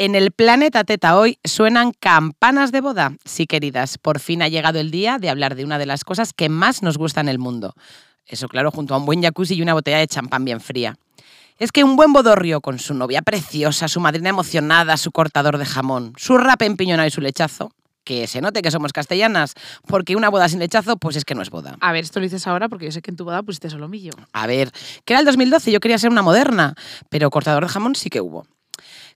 En el planeta Teta hoy suenan campanas de boda. Sí, queridas, por fin ha llegado el día de hablar de una de las cosas que más nos gusta en el mundo. Eso, claro, junto a un buen jacuzzi y una botella de champán bien fría. Es que un buen bodorrio con su novia preciosa, su madrina emocionada, su cortador de jamón, su rap empiñonado y su lechazo, que se note que somos castellanas, porque una boda sin lechazo, pues es que no es boda. A ver, esto lo dices ahora porque yo sé que en tu boda pusiste solomillo. A ver, que era el 2012, yo quería ser una moderna, pero cortador de jamón sí que hubo.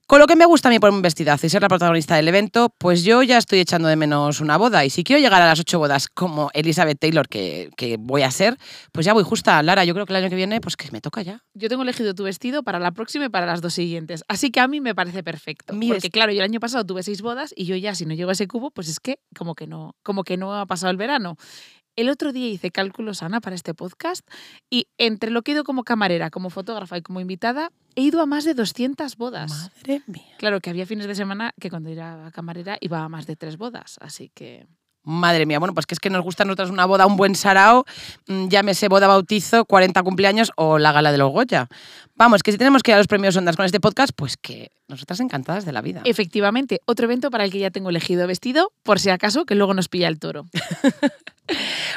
Con lo que me gusta a mí por un vestidazo y ser la protagonista del evento, pues yo ya estoy echando de menos una boda. Y si quiero llegar a las ocho bodas como Elizabeth Taylor, que, que voy a ser, pues ya voy justa. Lara, yo creo que el año que viene, pues que me toca ya. Yo tengo elegido tu vestido para la próxima y para las dos siguientes. Así que a mí me parece perfecto. Mi porque claro, yo el año pasado tuve seis bodas y yo ya, si no llego a ese cubo, pues es que como que no, como que no ha pasado el verano. El otro día hice cálculos, Ana, para este podcast y entre lo que he ido como camarera, como fotógrafa y como invitada, he ido a más de 200 bodas. Madre mía. Claro que había fines de semana que cuando era camarera iba a más de tres bodas, así que... Madre mía, bueno, pues que es que nos gusta a nosotras una boda, un buen sarao, mm, llámese boda, bautizo, 40 cumpleaños o la gala de los Goya. Vamos, que si tenemos que ir a los premios Ondas con este podcast, pues que nosotras encantadas de la vida. Efectivamente, otro evento para el que ya tengo elegido vestido, por si acaso, que luego nos pilla el toro.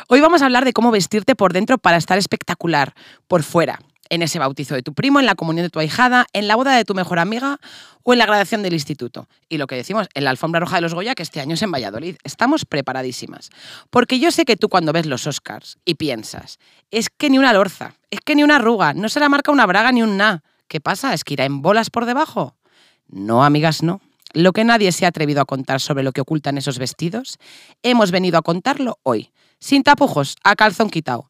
Hoy vamos a hablar de cómo vestirte por dentro para estar espectacular por fuera. En ese bautizo de tu primo, en la comunión de tu ahijada, en la boda de tu mejor amiga o en la graduación del instituto. Y lo que decimos, en la alfombra roja de los Goya, que este año es en Valladolid. Estamos preparadísimas. Porque yo sé que tú cuando ves los Oscars y piensas, es que ni una lorza, es que ni una arruga, no se la marca una braga ni un na. ¿Qué pasa? ¿Es que irá en bolas por debajo? No, amigas, no. Lo que nadie se ha atrevido a contar sobre lo que ocultan esos vestidos, hemos venido a contarlo hoy. Sin tapujos, a calzón quitado.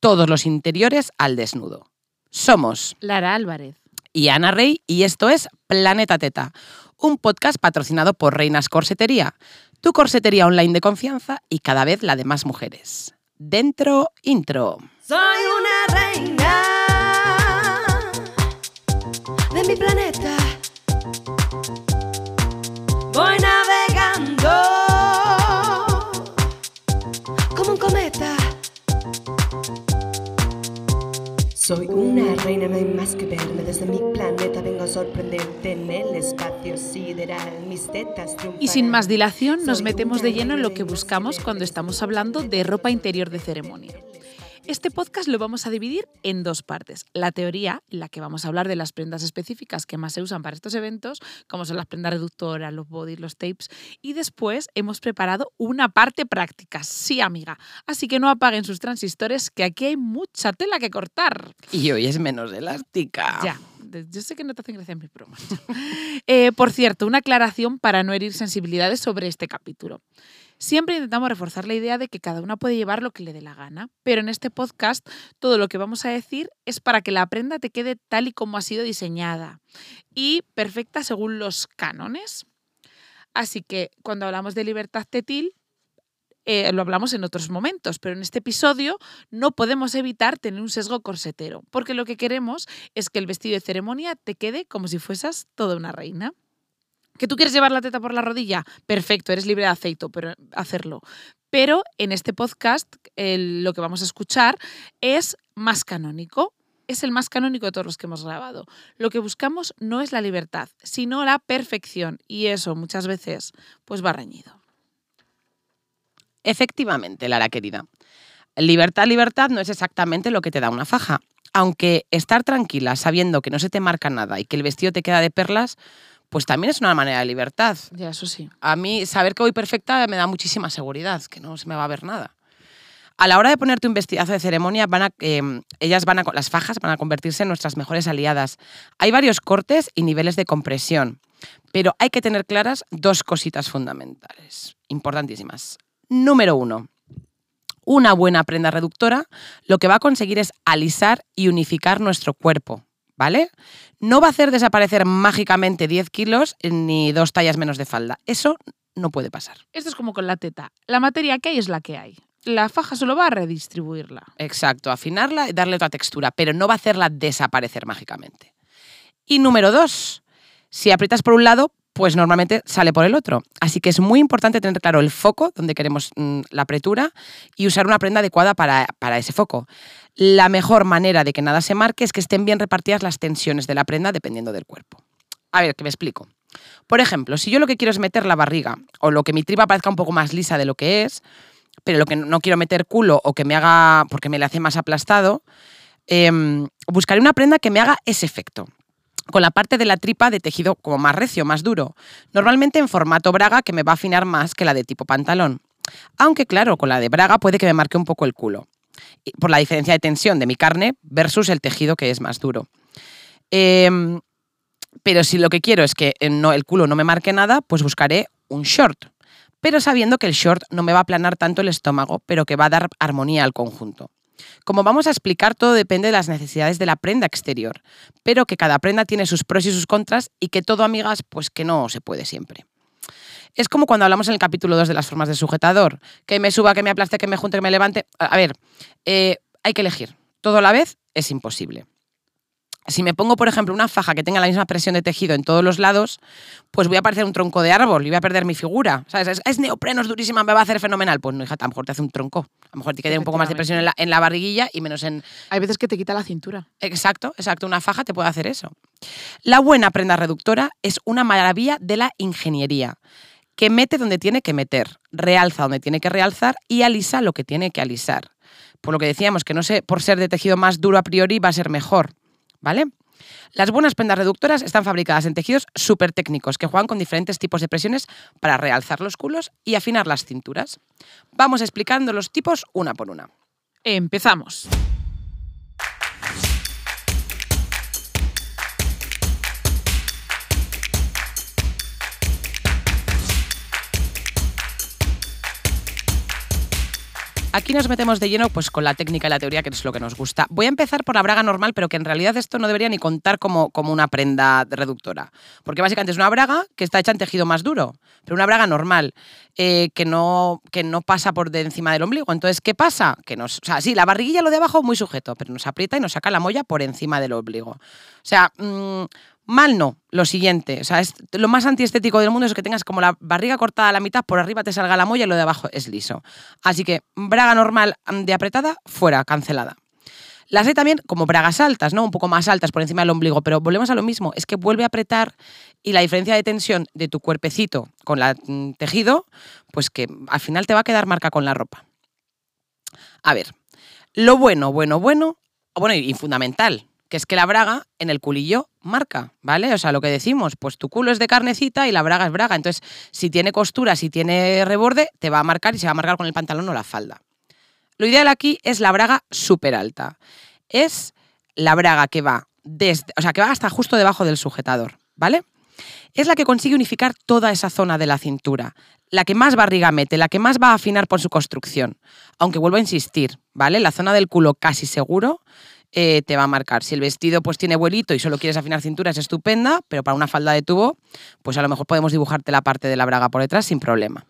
Todos los interiores al desnudo. Somos Lara Álvarez. y Ana Rey y esto es Planeta Teta, un podcast patrocinado por Reinas Corsetería, tu corsetería online de confianza y cada vez la de más mujeres. Dentro, intro. Soy una reina de mi planeta. Soy una reina, no hay más que verme desde mi planeta. Vengo a sorprenderte en el espacio sideral. Mis tetas Y sin más dilación, nos metemos de lleno en lo que buscamos cuando estamos hablando de ropa interior de ceremonia. Este podcast lo vamos a dividir en dos partes. La teoría, en la que vamos a hablar de las prendas específicas que más se usan para estos eventos, como son las prendas reductoras, los bodies, los tapes. Y después hemos preparado una parte práctica. Sí, amiga. Así que no apaguen sus transistores, que aquí hay mucha tela que cortar. Y hoy es menos elástica. Ya, yo sé que no te hacen gracia mis bromas. Eh, por cierto, una aclaración para no herir sensibilidades sobre este capítulo. Siempre intentamos reforzar la idea de que cada una puede llevar lo que le dé la gana, pero en este podcast todo lo que vamos a decir es para que la prenda te quede tal y como ha sido diseñada y perfecta según los cánones. Así que cuando hablamos de libertad tetil, eh, lo hablamos en otros momentos, pero en este episodio no podemos evitar tener un sesgo corsetero, porque lo que queremos es que el vestido de ceremonia te quede como si fueses toda una reina. ¿Que tú quieres llevar la teta por la rodilla? Perfecto, eres libre de aceito, pero hacerlo. Pero en este podcast lo que vamos a escuchar es más canónico. Es el más canónico de todos los que hemos grabado. Lo que buscamos no es la libertad, sino la perfección. Y eso muchas veces pues va reñido. Efectivamente, Lara querida. Libertad, libertad no es exactamente lo que te da una faja. Aunque estar tranquila sabiendo que no se te marca nada y que el vestido te queda de perlas, pues también es una manera de libertad. Ya, eso sí. A mí saber que voy perfecta me da muchísima seguridad, que no se me va a ver nada. A la hora de ponerte un vestidazo de ceremonia, van a, eh, ellas van a, las fajas van a convertirse en nuestras mejores aliadas. Hay varios cortes y niveles de compresión, pero hay que tener claras dos cositas fundamentales, importantísimas. Número uno, una buena prenda reductora lo que va a conseguir es alisar y unificar nuestro cuerpo, ¿vale? No va a hacer desaparecer mágicamente 10 kilos ni dos tallas menos de falda. Eso no puede pasar. Esto es como con la teta. La materia que hay es la que hay. La faja solo va a redistribuirla. Exacto, afinarla y darle otra textura, pero no va a hacerla desaparecer mágicamente. Y número dos, si aprietas por un lado, pues normalmente sale por el otro. Así que es muy importante tener claro el foco donde queremos mm, la apretura y usar una prenda adecuada para, para ese foco. La mejor manera de que nada se marque es que estén bien repartidas las tensiones de la prenda dependiendo del cuerpo. A ver, que me explico. Por ejemplo, si yo lo que quiero es meter la barriga o lo que mi tripa parezca un poco más lisa de lo que es, pero lo que no quiero meter culo o que me haga, porque me le hace más aplastado, em, buscaré una prenda que me haga ese efecto con la parte de la tripa de tejido como más recio, más duro, normalmente en formato braga que me va a afinar más que la de tipo pantalón. Aunque claro, con la de braga puede que me marque un poco el culo, por la diferencia de tensión de mi carne versus el tejido que es más duro. Em, pero si lo que quiero es que eh, no, el culo no me marque nada, pues buscaré un short. Pero sabiendo que el short no me va a aplanar tanto el estómago, pero que va a dar armonía al conjunto. Como vamos a explicar, todo depende de las necesidades de la prenda exterior, pero que cada prenda tiene sus pros y sus contras y que todo, amigas, pues que no se puede siempre. Es como cuando hablamos en el capítulo 2 de las formas de sujetador, que me suba, que me aplaste, que me junte, que me levante. A ver, eh, hay que elegir. Todo a la vez es imposible si me pongo, por ejemplo, una faja que tenga la misma presión de tejido en todos los lados, pues voy a parecer un tronco de árbol y voy a perder mi figura. ¿Sabes? Es, neopreno, es durísima, me va a hacer fenomenal. Pues no, hija, a lo mejor te hace un tronco. A lo mejor te queda un poco más de presión en la, barriguilla y menos en... Hay veces que te quita la cintura. Exacto, exacto. Una faja te puede hacer eso. La buena prenda reductora es una maravilla de la ingeniería que mete donde tiene que meter, realza donde tiene que realzar y alisa lo que tiene que alisar. Por lo que decíamos, que no sé, por ser de tejido más duro a priori va a ser mejor. ¿vale? Las buenas prendas reductoras están fabricadas en tejidos súper técnicos que juegan con diferentes tipos de presiones para realzar los culos y afinar las cinturas. Vamos explicando los tipos una por una. Empezamos. Aquí nos metemos de lleno pues, con la técnica y la teoría, que es lo que nos gusta. Voy a empezar por la braga normal, pero que en realidad esto no debería ni contar como, como una prenda reductora. Porque básicamente es una braga que está hecha en tejido más duro, pero una braga normal, eh, que, no, que no pasa por de encima del ombligo. Entonces, ¿qué pasa? Que nos, o sea, sí, la barriguilla lo de abajo muy sujeto, pero nos aprieta y nos saca la molla por encima del ombligo. O sea, mm, Mal no, lo siguiente, o sea, es, lo más antiestético del mundo es que tengas como la barriga cortada a la mitad, por arriba te salga la molla y lo de abajo es liso. Así que braga normal de apretada, fuera, cancelada. Las hay también como bragas altas, ¿no? Un poco más altas por encima del ombligo, pero volvemos a lo mismo, es que vuelve a apretar y la diferencia de tensión de tu cuerpecito con el mm, tejido, pues que al final te va a quedar marca con la ropa. A ver, lo bueno, bueno, bueno, bueno y fundamental, que es que la braga en el culillo marca, ¿vale? O sea, lo que decimos, pues tu culo es de carnecita y la braga es braga. Entonces, si tiene costura, si tiene reborde, te va a marcar y se va a marcar con el pantalón o la falda. Lo ideal aquí es la braga súper alta. Es la braga que va desde, o sea, que va hasta justo debajo del sujetador, ¿vale? Es la que consigue unificar toda esa zona de la cintura, la que más barriga mete, la que más va a afinar por su construcción. Aunque vuelvo a insistir, ¿vale? La zona del culo casi seguro eh, te va a marcar. Si el vestido pues tiene vuelito y solo quieres afinar cintura, es estupenda, pero para una falda de tubo, pues a lo mejor podemos dibujarte la parte de la braga por detrás sin problema.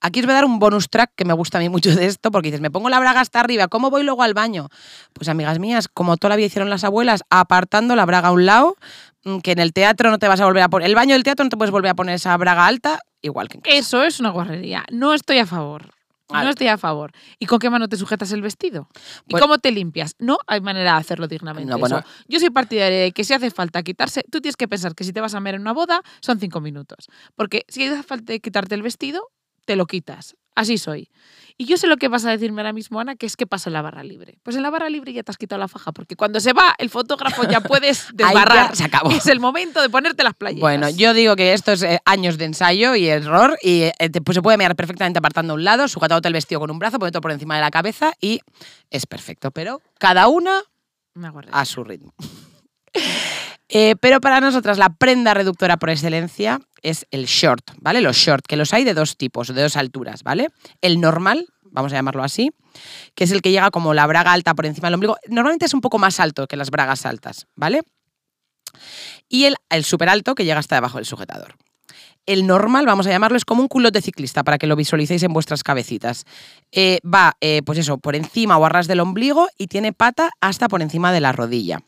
Aquí os voy a dar un bonus track que me gusta a mí mucho de esto, porque dices, me pongo la braga hasta arriba, ¿cómo voy luego al baño? Pues amigas mías, como toda la vida hicieron las abuelas, apartando la braga a un lado, mm, que en el teatro no te vas a volver a poner, el baño del teatro no te puedes volver a poner esa braga alta, igual que en casa. Eso es una guarrería, no estoy a favor. No estoy a favor. ¿Y con qué mano te sujetas el vestido? ¿Y Pues- cómo te limpias? No hay manera de hacerlo dignamente. No, bueno. Yo soy partidaria de que si hace falta quitarse, tú tienes que pensar que si te vas a ver en una boda son cinco minutos. Porque si hace falta quitarte el vestido, te lo quitas. Así soy. Y yo sé lo que vas a decirme ahora mismo, Ana, que es que pasa en la barra libre. Pues en la barra libre ya te has quitado la faja, porque cuando se va el fotógrafo ya puedes ya desbarrar. se acabó. Es el momento de ponerte las playas. Bueno, yo digo que esto es eh, años de ensayo y error y eh, te- pues se puede mirar perfectamente apartando a un lado, sujetándote el vestido con un brazo, poniéndolo por encima de la cabeza y es perfecto. Pero cada una a su ritmo. Eh, pero para nosotras la prenda reductora por excelencia es el short, ¿vale? Los short, que los hay de dos tipos, de dos alturas, ¿vale? El normal, vamos a llamarlo así, que es el que llega como la braga alta por encima del ombligo. Normalmente es un poco más alto que las bragas altas, ¿vale? Y el, súper alto que llega hasta debajo del sujetador. El normal, vamos a llamarlo, es como un culote ciclista para que lo visualicéis en vuestras cabecitas. Eh, va, eh, pues eso, por encima o a ras del ombligo y tiene pata hasta por encima de la rodilla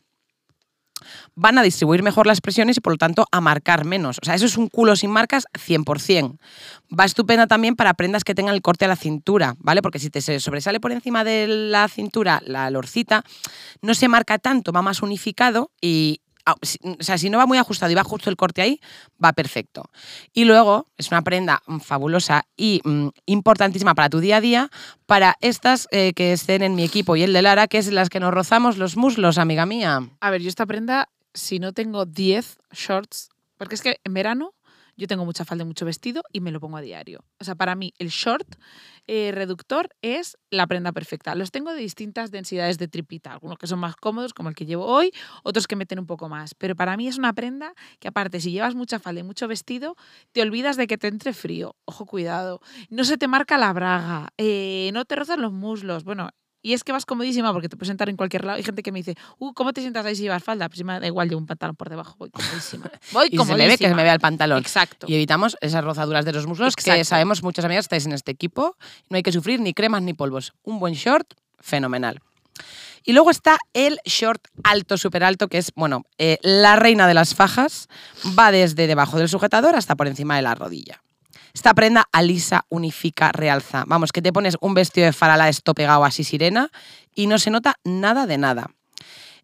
van a distribuir mejor las presiones y por lo tanto a marcar menos. O sea, eso es un culo sin marcas 100%. Va estupenda también para prendas que tengan el corte a la cintura, ¿vale? Porque si te sobresale por encima de la cintura la lorcita, no se marca tanto, va más unificado y o sea, si no va muy ajustado y va justo el corte ahí, va perfecto. Y luego es una prenda mm, fabulosa y mm, importantísima para tu día a día, para estas eh, que estén en mi equipo y el de Lara, que es las que nos rozamos los muslos, amiga mía. A ver, yo esta prenda, si no tengo 10 shorts, porque es que en verano yo tengo mucha falda y mucho vestido y me lo pongo a diario. O sea, para mí el short eh, reductor es la prenda perfecta. Los tengo de distintas densidades de tripita, algunos que son más cómodos, como el que llevo hoy, otros que meten un poco más. Pero para mí es una prenda que aparte, si llevas mucha falda y mucho vestido, te olvidas de que te entre frío. Ojo, cuidado. No se te marca la braga, eh, no te rozan los muslos. Bueno, y es que vas comodísima porque te puedes sentar en cualquier lado. Hay gente que me dice, uh, ¿cómo te sientas ahí si llevas falda? Pues si me da igual, llevo un pantalón por debajo, voy comodísima. Voy Y se me ve que se me vea el pantalón. Exacto. Y evitamos esas rozaduras de los muslos que sabemos muchas amigas estáis en este equipo. No hay que sufrir ni cremas ni polvos. Un buen short, fenomenal. Y luego está el short alto, súper alto, que es, bueno, eh, la reina de las fajas. Va desde debajo del sujetador hasta por encima de la rodilla. Esta prenda alisa, unifica, realza. Vamos, que te pones un vestido de farala esto pegado así sirena y no se nota nada de nada.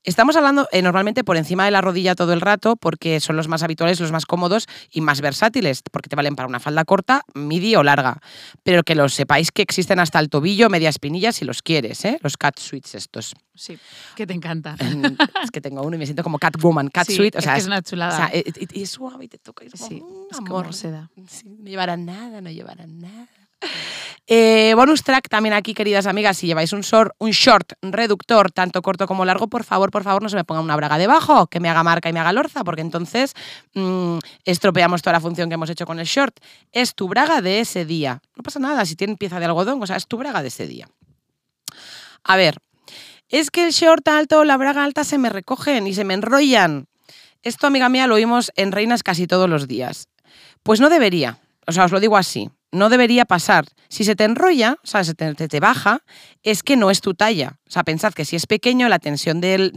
Estamos hablando eh, normalmente por encima de la rodilla todo el rato porque son los más habituales, los más cómodos y más versátiles, porque te valen para una falda corta, midi o larga. Pero que lo sepáis que existen hasta el tobillo, media espinilla si los quieres, ¿eh? los cat suits estos. Sí, que te encanta. es que tengo uno y me siento como Catwoman, cat Sí, suite. O es sea, que es una chulada. o sea, eh, y- y es suave y te toca y es como, Sí, mm, es amor. como seda. Sí, no llevará nada, no llevará nada. Eh, bonus track también aquí, queridas amigas, si lleváis un short, un short reductor, tanto corto como largo, por favor, por favor, no se me ponga una braga debajo, que me haga marca y me haga lorza, porque entonces mm, estropeamos toda la función que hemos hecho con el short. Es tu braga de ese día. No pasa nada si tiene pieza de algodón, o sea, es tu braga de ese día. A ver, es que el short alto o la braga alta se me recogen y se me enrollan. Esto, amiga mía, lo oímos en Reinas casi todos los días. Pues no debería. O sea, os lo digo así. No debería pasar. Si se te enrolla, o sea, se te, baja, es que no es tu talla. O sea, pensad que si es pequeño, la tensión de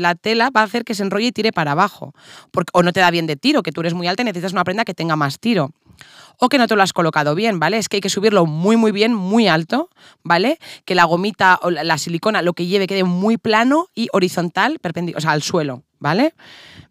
la tela va a hacer que se enrolle y tire para abajo. O no te da bien de tiro, que tú eres muy alta y necesitas una prenda que tenga más tiro. O que no te lo has colocado bien, ¿vale? Es que hay que subirlo muy, muy bien, muy alto, ¿vale? Que la gomita o la, la silicona, lo que lleve, quede muy plano y horizontal, perpendicular, o sea, al suelo, ¿vale?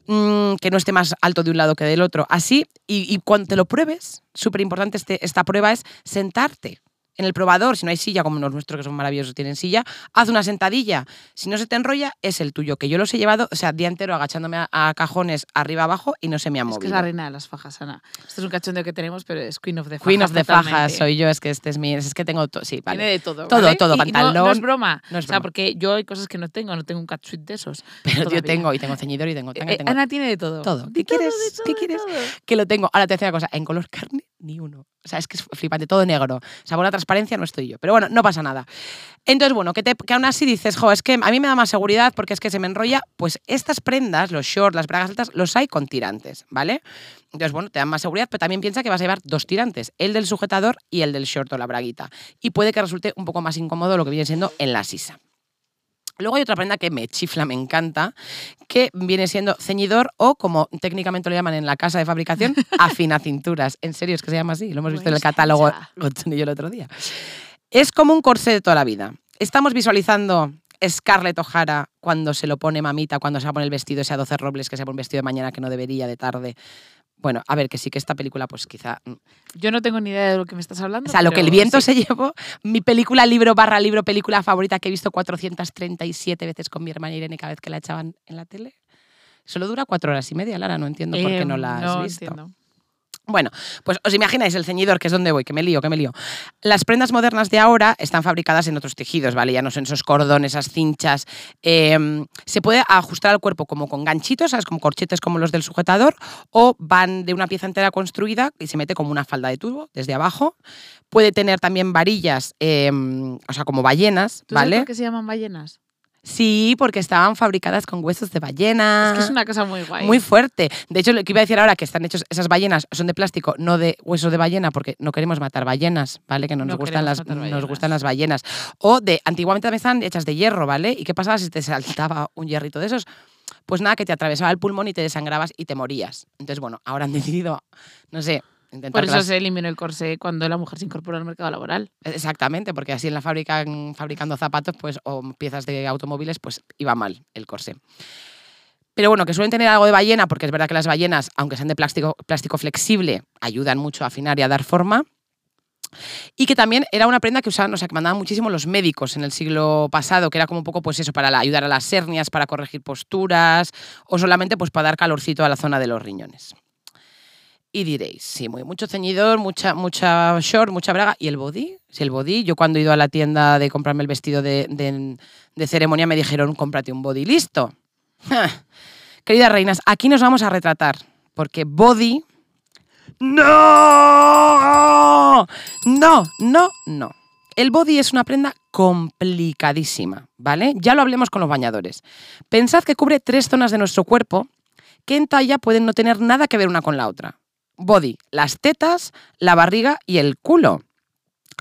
Mm, que no esté más alto de un lado que del otro. Así, y, cuando te lo pruebes, súper importante este, esta prueba es sentarte en el probador. Si no hay silla, como los nuestros que son maravillosos, tienen silla, haz una sentadilla. Si no se te enrolla, es el tuyo, que yo los he llevado, o sea, día entero agachándome a, a cajones arriba abajo y no se me ha Es movido. que es la reina de las fajas, Ana. Esto es un cachondeo que tenemos, pero es Queen of the Fajas. Queen of the fajas totalmente. soy yo, es que este es mi, es que tengo, to- sí, vale. Tiene de todo. Todo, ¿vale? todo, Y no- No, pantalón. es broma. No es o sea, broma. porque yo hay cosas que no tengo, no tengo un catsuit de esos. Pero yo todavía. tengo, y tengo ceñidor y tengo tanga, y Eh, tengo Ana tiene de todo. todo. ¿Qué todo, quieres? todo, ¿Qué quieres? todo. que lo tengo. Ahora te una cosa, en color carne, ni uno. O sea, es que es flipante, todo negro. Sabor a transparencia no estoy yo. Pero bueno, no pasa nada. Entonces, bueno, que, te, que aún así dices, jo, es que a mí me da más seguridad porque es que se me enrolla. Pues estas prendas, los shorts, las bragas altas, los hay con tirantes, ¿vale? Entonces, bueno, te dan más seguridad, pero también piensa que vas a llevar dos tirantes, el del sujetador y el del short o la braguita. Y puede que resulte un poco más incómodo lo que viene siendo en la sisa. Luego hay otra prenda que me chifla, me encanta, que viene siendo ceñidor o, como técnicamente lo llaman en la casa de fabricación, afinacinturas. En serio, es que se llama así. Lo hemos visto en el Pues catálogo y yo el otro día. Es como un corsé de toda la vida. Estamos visualizando Scarlett O'Hara cuando se lo pone mamita, cuando se va a poner el vestido ese a 12 robles, que se pone un vestido de mañana que no debería, de tarde. Bueno, a ver, que sí que esta película, pues quizá mm, Yo no tengo ni idea de lo que me estás hablando. o sea, lo que el viento sí. se llevó, mi película, libro, barra libro, película favorita que he visto 437 veces con mi hermana Irene cada vez que la echaban en la tele. Solo dura cuatro horas y media, Lara, no entiendo por qué no Em, la has no visto. entiendo. Bueno, pues os imagináis el ceñidor, que es donde voy, que me lío, que me lío. Las prendas modernas de ahora están fabricadas en otros tejidos, ¿vale? Ya no son esos cordones, esas cinchas. Eh, se puede ajustar al cuerpo como con ganchitos, ¿sabes? Como corchetes como los del sujetador, o van de una pieza entera construida y se mete como una falda de tubo desde abajo. Puede tener también varillas, eh, o sea, como ballenas, ¿Tú sabes ¿vale? por qué se llaman ballenas? Sí, porque estaban fabricadas con huesos de ballena. Es que es una cosa muy guay. Muy fuerte. De hecho, lo que iba a decir ahora, que están hechos, esas ballenas son de plástico, no de huesos de ballena, porque no queremos matar ballenas, ¿vale? Que no nos, No gustan, las, nos ballenas. gustan las ballenas. O de, antiguamente también estaban hechas de hierro, ¿vale? ¿Y qué pasaba si te saltaba un hierrito de esos? Pues nada, que te atravesaba el pulmón y te desangrabas y te morías. Entonces, bueno, ahora han decidido, no sé. Por eso se eliminó el corsé cuando la mujer se incorporó al mercado laboral. Exactamente, porque así en la fábrica fabricando zapatos pues, o piezas de automóviles, pues iba mal el corsé. Pero bueno, que suelen tener algo de ballena, porque es verdad que las ballenas, aunque sean de plástico, plástico flexible, ayudan mucho a afinar y a dar forma. Y que también era una prenda que usaban, o sea, que mandaban muchísimo los médicos en el siglo pasado, que era como un poco, pues eso, para la- ayudar a las hernias, para corregir posturas, o solamente pues para dar calorcito a la zona de los riñones. Y diréis, sí, muy, mucho ceñidor, mucha, mucha short, mucha braga. ¿Y el body? Si el body, yo cuando he ido a la tienda de comprarme el vestido de, de- de ceremonia me dijeron, cómprate un body, listo. Queridas reinas, aquí nos vamos a retratar, porque body... ¡No! No, no, no. El body es una prenda complicadísima, ¿vale? Ya lo hablemos con los bañadores. Pensad que cubre tres zonas de nuestro cuerpo que en talla pueden no tener nada que ver una con la otra. Body, las tetas, la barriga y el culo.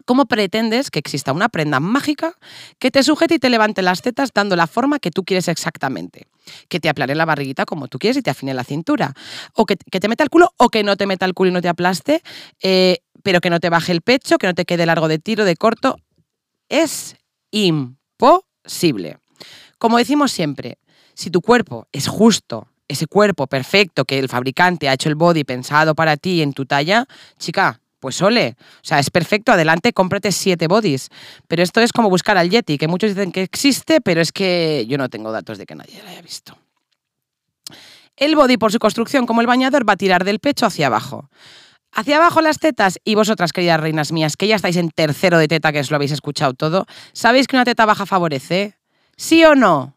¿Cómo pretendes que exista una prenda mágica que te sujete y te levante las tetas dando la forma que tú quieres exactamente? Que te aplane la barriguita como tú quieres y te afine la cintura. O que, te meta el culo o que no te meta el culo y no te aplaste, eh, pero que no te baje el pecho, que no te quede largo de tiro, de corto. Es imposible. Como decimos siempre, si tu cuerpo es justo, ese cuerpo perfecto que el fabricante ha hecho el body pensado para ti en tu talla, chica, pues ole, o sea, es perfecto, adelante, cómprate siete bodies. Pero esto es como buscar al Yeti, que muchos dicen que existe, pero es que yo no tengo datos de que nadie lo haya visto. El body, por su construcción como el bañador, va a tirar del pecho hacia abajo. Hacia abajo las tetas y vosotras, queridas reinas mías, que ya estáis en tercero de teta, que os lo habéis escuchado todo, ¿sabéis que una teta baja favorece? ¿Sí o no?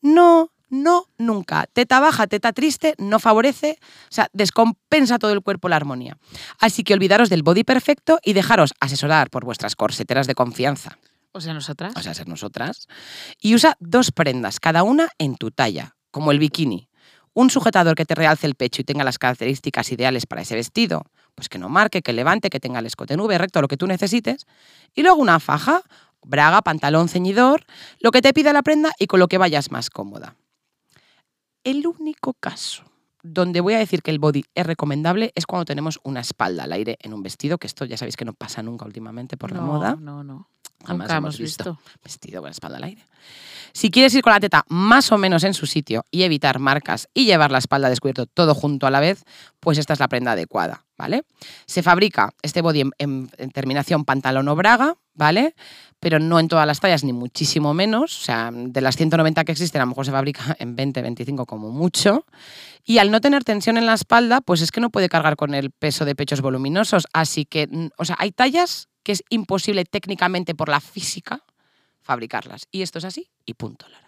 No, no, nunca. Teta baja, teta triste, no favorece, o sea, descompensa todo el cuerpo la armonía. Así que olvidaros del body perfecto y dejaros asesorar por vuestras corseteras de confianza, O sea, nosotras. o sea, ser nosotras, y usa dos prendas, cada una en tu talla, como el bikini. Un sujetador que te realce el pecho y tenga las características ideales para ese vestido, pues que no marque, que levante, que tenga el escote en V recto, lo que tú necesites. Y luego una faja, braga, pantalón, ceñidor, lo que te pida la prenda y con lo que vayas más cómoda. El único caso donde voy a decir que el body es recomendable es cuando tenemos una espalda al aire en un vestido, que esto ya sabéis que no pasa nunca últimamente por la moda. No, no. Jamás Nunca hemos visto. Vestido con espalda al aire. Si quieres ir con la teta más o menos en su sitio y evitar marcas y llevar la espalda descubierto todo junto a la vez, pues esta es la prenda adecuada, ¿vale? Se fabrica este body en, en- en terminación pantalón o braga, ¿vale? Pero no en todas las tallas, ni muchísimo menos. O sea, de las 190 que existen, a lo mejor se fabrica en 20, 25 como mucho. Y al no tener tensión en la espalda, pues es que no puede cargar con el peso de pechos voluminosos. Así que, mm, o sea, hay tallas que es imposible técnicamente por la física fabricarlas. Y esto es así y punto, Lara.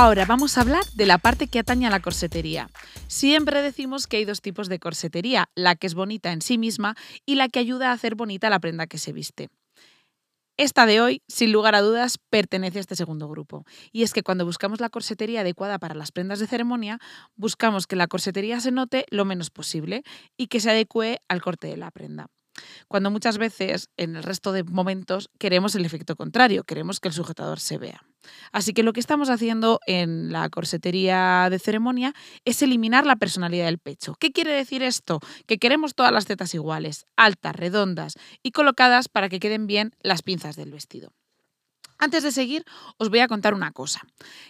Ahora vamos a hablar de la parte que atañe a la corsetería. Siempre decimos que hay dos tipos de corsetería, la que es bonita en sí misma y la que ayuda a hacer bonita la prenda que se viste. Esta de hoy, sin lugar a dudas, pertenece a este segundo grupo. Y es que cuando buscamos la corsetería adecuada para las prendas de ceremonia, buscamos que la corsetería se note lo menos posible y que se adecue al corte de la prenda. Cuando muchas veces, en el resto de momentos, queremos el efecto contrario, queremos que el sujetador se vea. Así que lo que estamos haciendo en la corsetería de ceremonia es eliminar la personalidad del pecho. ¿Qué quiere decir esto? Que queremos todas las tetas iguales, altas, redondas y colocadas para que queden bien las pinzas del vestido. Antes de seguir, os voy a contar una cosa.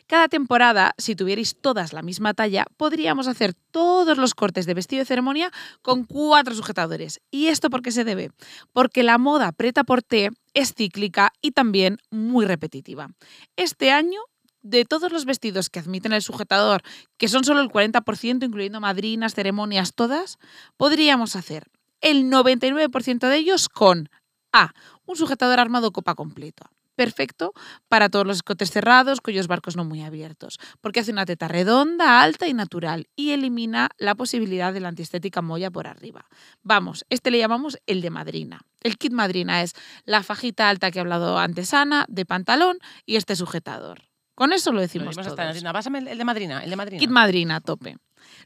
Cada temporada, si tuvierais todas la misma talla, podríamos hacer todos los cortes de vestido de ceremonia con cuatro sujetadores. ¿Y esto por qué se debe? Porque la moda preta por té es cíclica y también muy repetitiva. Este año de todos los vestidos que admiten el sujetador, que son solo el 40%, incluyendo madrinas, ceremonias, todas, podríamos hacer el 99% de ellos con A. Un sujetador armado copa completo. Perfecto para todos los escotes cerrados, cuyos barcos no muy abiertos, porque hace una teta redonda, alta y natural y elimina la posibilidad de la antiestética molla por arriba. Vamos, este le llamamos el de madrina. El kit madrina es la fajita alta que ha hablado antes Ana, de pantalón y este sujetador. Con eso lo decimos Venimos hasta todos. Madrina. Pásame el, el de madrina, el de madrina. Kit madrina a tope.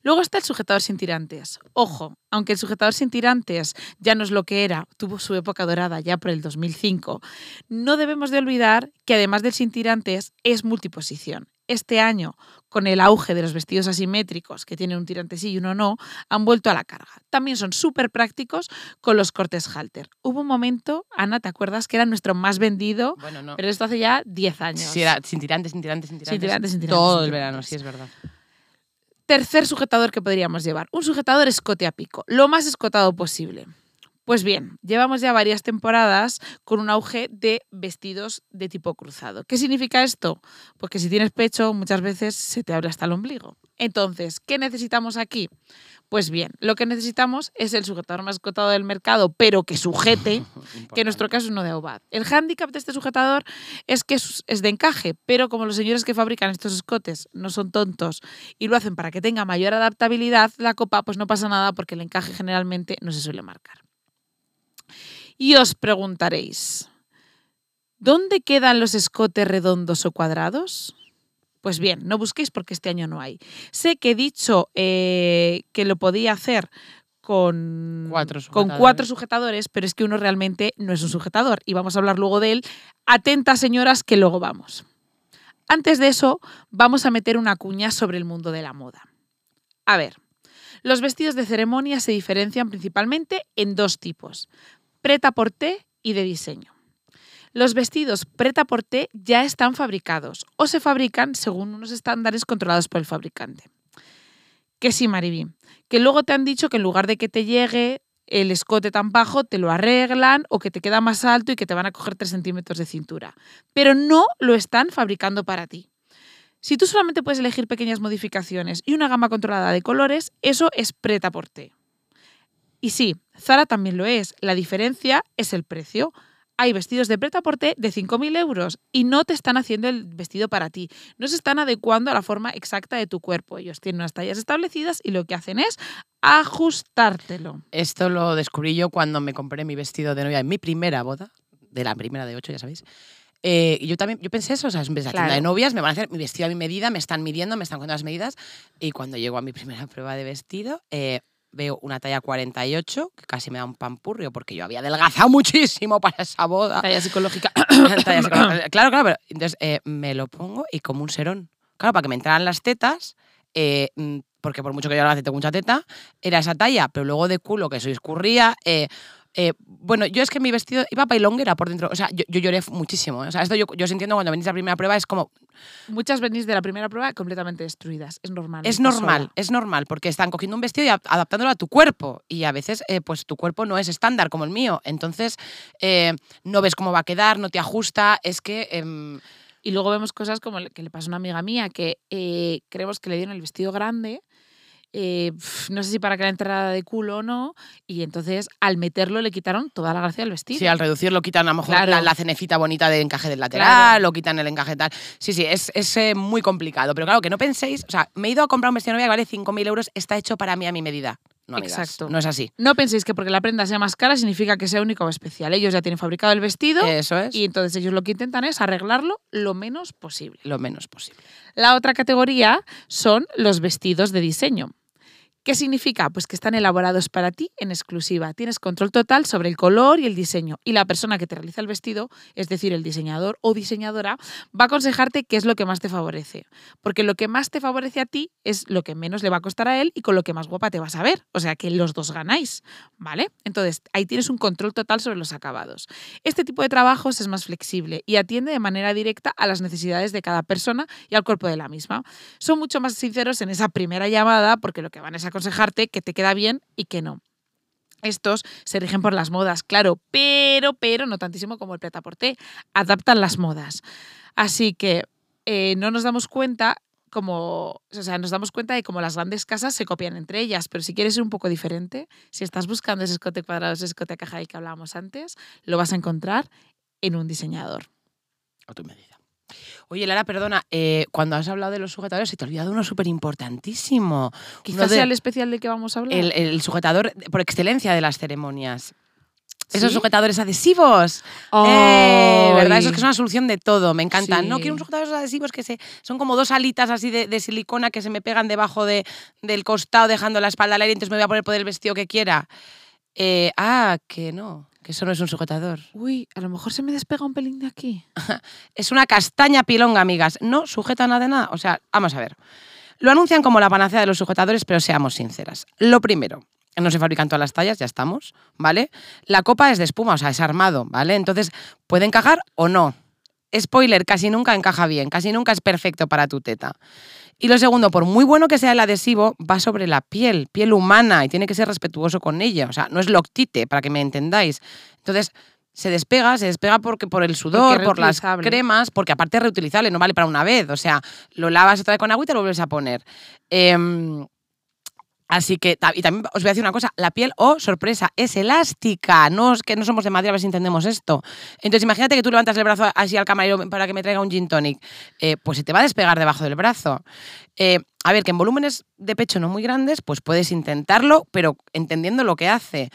Luego está el sujetador sin tirantes. Ojo, aunque el sujetador sin tirantes ya no es lo que era, tuvo su época dorada ya por el 2005, no debemos de olvidar que además del sin tirantes es multiposición. este año, con el auge de los vestidos asimétricos, que tienen un tirante sí y uno no, han vuelto a la carga. También son súper prácticos con los cortes halter. Hubo un momento, Ana, ¿te acuerdas? Que era nuestro más vendido, Bueno, no. pero esto hace ya 10 años. Sí, era sin tirantes, sin tirantes, sin tirantes. tirantes, sin tirantes, Todo sin el verano, sí, es verdad. Tercer sujetador que podríamos llevar, un sujetador escote a pico, lo más escotado posible. Pues bien, llevamos ya varias temporadas con un auge de vestidos de tipo cruzado. ¿Qué significa esto? Pues que si tienes pecho muchas veces se te abre hasta el ombligo. Entonces, ¿qué necesitamos aquí? Pues bien, lo que necesitamos es el sujetador más escotado del mercado, pero que sujete, que en nuestro caso es uno de Aubad. El hándicap de este sujetador es que es de encaje, pero como los señores que fabrican estos escotes no son tontos y lo hacen para que tenga mayor adaptabilidad, la copa pues no pasa nada porque el encaje generalmente no se suele marcar. Y os preguntaréis, ¿dónde quedan los escotes redondos o cuadrados? Pues bien, no busquéis porque este año no hay. Sé que he dicho eh, que lo podía hacer con Cuatro con sujetadores. cuatro sujetadores, pero es que uno realmente no es un sujetador y vamos a hablar luego de él. Atentas, señoras, que luego vamos. Antes de eso, vamos a meter una cuña sobre el mundo de la moda. A ver, los vestidos de ceremonia se diferencian principalmente en dos tipos, prêt-à-porter y de diseño. Los vestidos prêt-à-porter ya están fabricados o se fabrican según unos estándares controlados por el fabricante. Que sí, Mariby, que luego te han dicho que en lugar de que te llegue el escote tan bajo, te lo arreglan o que te queda más alto y que te van a coger 3 centímetros de cintura. Pero no lo están fabricando para ti. Si tú solamente puedes elegir pequeñas modificaciones y una gama controlada de colores, eso es prêt-à-porter. Y sí, Zara también lo es. La diferencia es el precio. Hay vestidos de prêt-à-porter de 5.000 euros y no te están haciendo el vestido para ti. No se están adecuando a la forma exacta de tu cuerpo. Ellos tienen unas tallas establecidas y lo que hacen es ajustártelo. Esto lo descubrí yo cuando me compré mi vestido de novia en mi primera boda, de la primera de ocho, ya sabéis. Eh, yo también, yo pensé eso, o sea, es tienda Claro. de novias, me van a hacer mi vestido a mi medida, me están midiendo, me están contando las medidas. Y cuando llego a mi primera prueba de vestido, eh, veo una talla 48, que casi me da un pampurrio, porque yo había adelgazado muchísimo para esa boda. Talla psicológica. Talla psicológica. claro, claro, pero entonces eh, me lo pongo y como un serón. Claro, para que me entraran las tetas, eh, mm, porque por mucho que yo ahora tengo mucha teta, era esa talla, pero luego de culo que eso escurría. eh, eh, bueno, yo es que mi vestido iba pailonguera por dentro. O sea, yo, yo lloré muchísimo. ¿eh? O sea, esto yo, yo os entiendo cuando venís a la primera prueba, es como. Muchas venís de la primera prueba completamente destruidas. Es normal. Es normal, sola. es normal, porque están cogiendo un vestido y a- adaptándolo a tu cuerpo. Y a veces, eh, pues tu cuerpo no es estándar como el mío. Entonces, eh, no ves cómo va a quedar, no te ajusta. Es que. em, Y luego vemos cosas como que le pasó a una amiga mía, que creemos que le dieron el vestido grande, eh, no sé si para que la entrada de culo o no, y entonces al meterlo le quitaron toda la gracia del vestido. Sí, al reducirlo quitan a lo mejor Claro. la, la cenefita bonita del encaje del lateral, Claro. o quitan el encaje tal. Sí, sí, es, es, eh, muy complicado. Pero claro, que no penséis, o sea, me he ido a comprar un vestido novia que vale 5.000 euros, está hecho para mí a mi medida. No, amigas, Exacto. No es así. No penséis que porque la prenda sea más cara significa que sea único o especial. Ellos ya tienen fabricado el vestido Eso es y entonces ellos lo que intentan es arreglarlo lo menos posible. lo menos posible. La otra categoría son los vestidos de diseño. ¿Qué significa? Pues que están elaborados para ti en exclusiva. Tienes control total sobre el color y el diseño. Y la persona que te realiza el vestido, es decir, el diseñador o diseñadora, va a aconsejarte qué es lo que más te favorece. Porque lo que más te favorece a ti es lo que menos le va a costar a él y con lo que más guapa te vas a ver. O sea que los dos ganáis, ¿vale? Entonces, ahí tienes un control total sobre los acabados. Este tipo de trabajos es más flexible y atiende de manera directa a las necesidades de cada persona y al cuerpo de la misma. Son mucho más sinceros en esa primera llamada porque lo que van es aconsejarte que te queda bien y que no. Estos se rigen por las modas, claro, pero, pero no tantísimo como el prêt-à-porter. Adaptan las modas. Así que eh, no nos damos cuenta como, o sea, nos damos cuenta de cómo las grandes casas se copian entre ellas, pero si quieres ser un poco diferente, si estás buscando ese escote cuadrado, ese escote a caja del que hablábamos antes, lo vas a encontrar en un diseñador. A tu medida. Oye, Lara, perdona, eh, cuando has hablado de los sujetadores, se te ha olvidado uno súper importantísimo. Quizás sea el especial del que vamos a hablar. el, el sujetador por excelencia de las ceremonias. Esos sujetadores adhesivos. Eh, ¿Verdad? Eso es que es una solución de todo. Me encantan. No quiero unos sujetadores adhesivos que se, son como dos alitas así de, de silicona que se me pegan debajo de, del costado dejando la espalda al aire, entonces me voy a poner por el vestido que quiera. Eh, ah, que no, que eso no es un sujetador. Uy, a lo mejor se me despega un pelín de aquí. Es una castaña pilonga, amigas. No sujeta nada de nada. O sea, vamos a ver. Lo anuncian como la panacea de los sujetadores, pero seamos sinceras. Lo primero, no se fabrican todas las tallas, ya estamos, ¿vale? La copa es de espuma, o sea, es armado, ¿vale? Entonces, puede encajar o no. Spoiler, casi nunca encaja bien, casi nunca es perfecto para tu teta. Y lo segundo, por muy bueno que sea el adhesivo, va sobre la piel, piel humana, y tiene que ser respetuoso con ella. O sea, no es loctite, para que me entendáis. Entonces, se despega, se despega porque por el sudor, por las cremas, porque aparte es reutilizable, no vale para una vez. O sea, lo lavas otra vez con agua y te lo vuelves a poner. Em, así que, y también os voy a decir una cosa, la piel, oh, sorpresa, es elástica, no es que no somos de Madrid, a ver si entendemos esto. Entonces, imagínate que tú levantas el brazo así al camarero para que me traiga un gin tonic, eh, pues se te va a despegar debajo del brazo. Eh, a ver, que en volúmenes de pecho no muy grandes, pues puedes intentarlo, pero entendiendo lo que hace.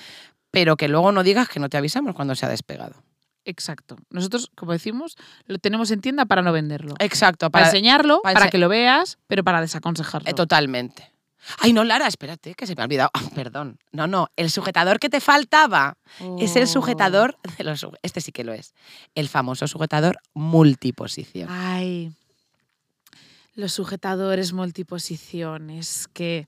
Pero que luego no digas que no te avisamos cuando se ha despegado. Exacto. Nosotros, como decimos, lo tenemos en tienda para no venderlo. Exacto, para, para, enseñarlo, para que lo veas, pero para desaconsejarlo. Eh, totalmente. Ay, no, Lara, espérate, que se me ha olvidado. Ah, perdón. No, no, el sujetador que te faltaba es el Oh. sujetador de los. Este sí que lo es. El famoso sujetador multiposición. Ay. Los sujetadores multiposiciones que.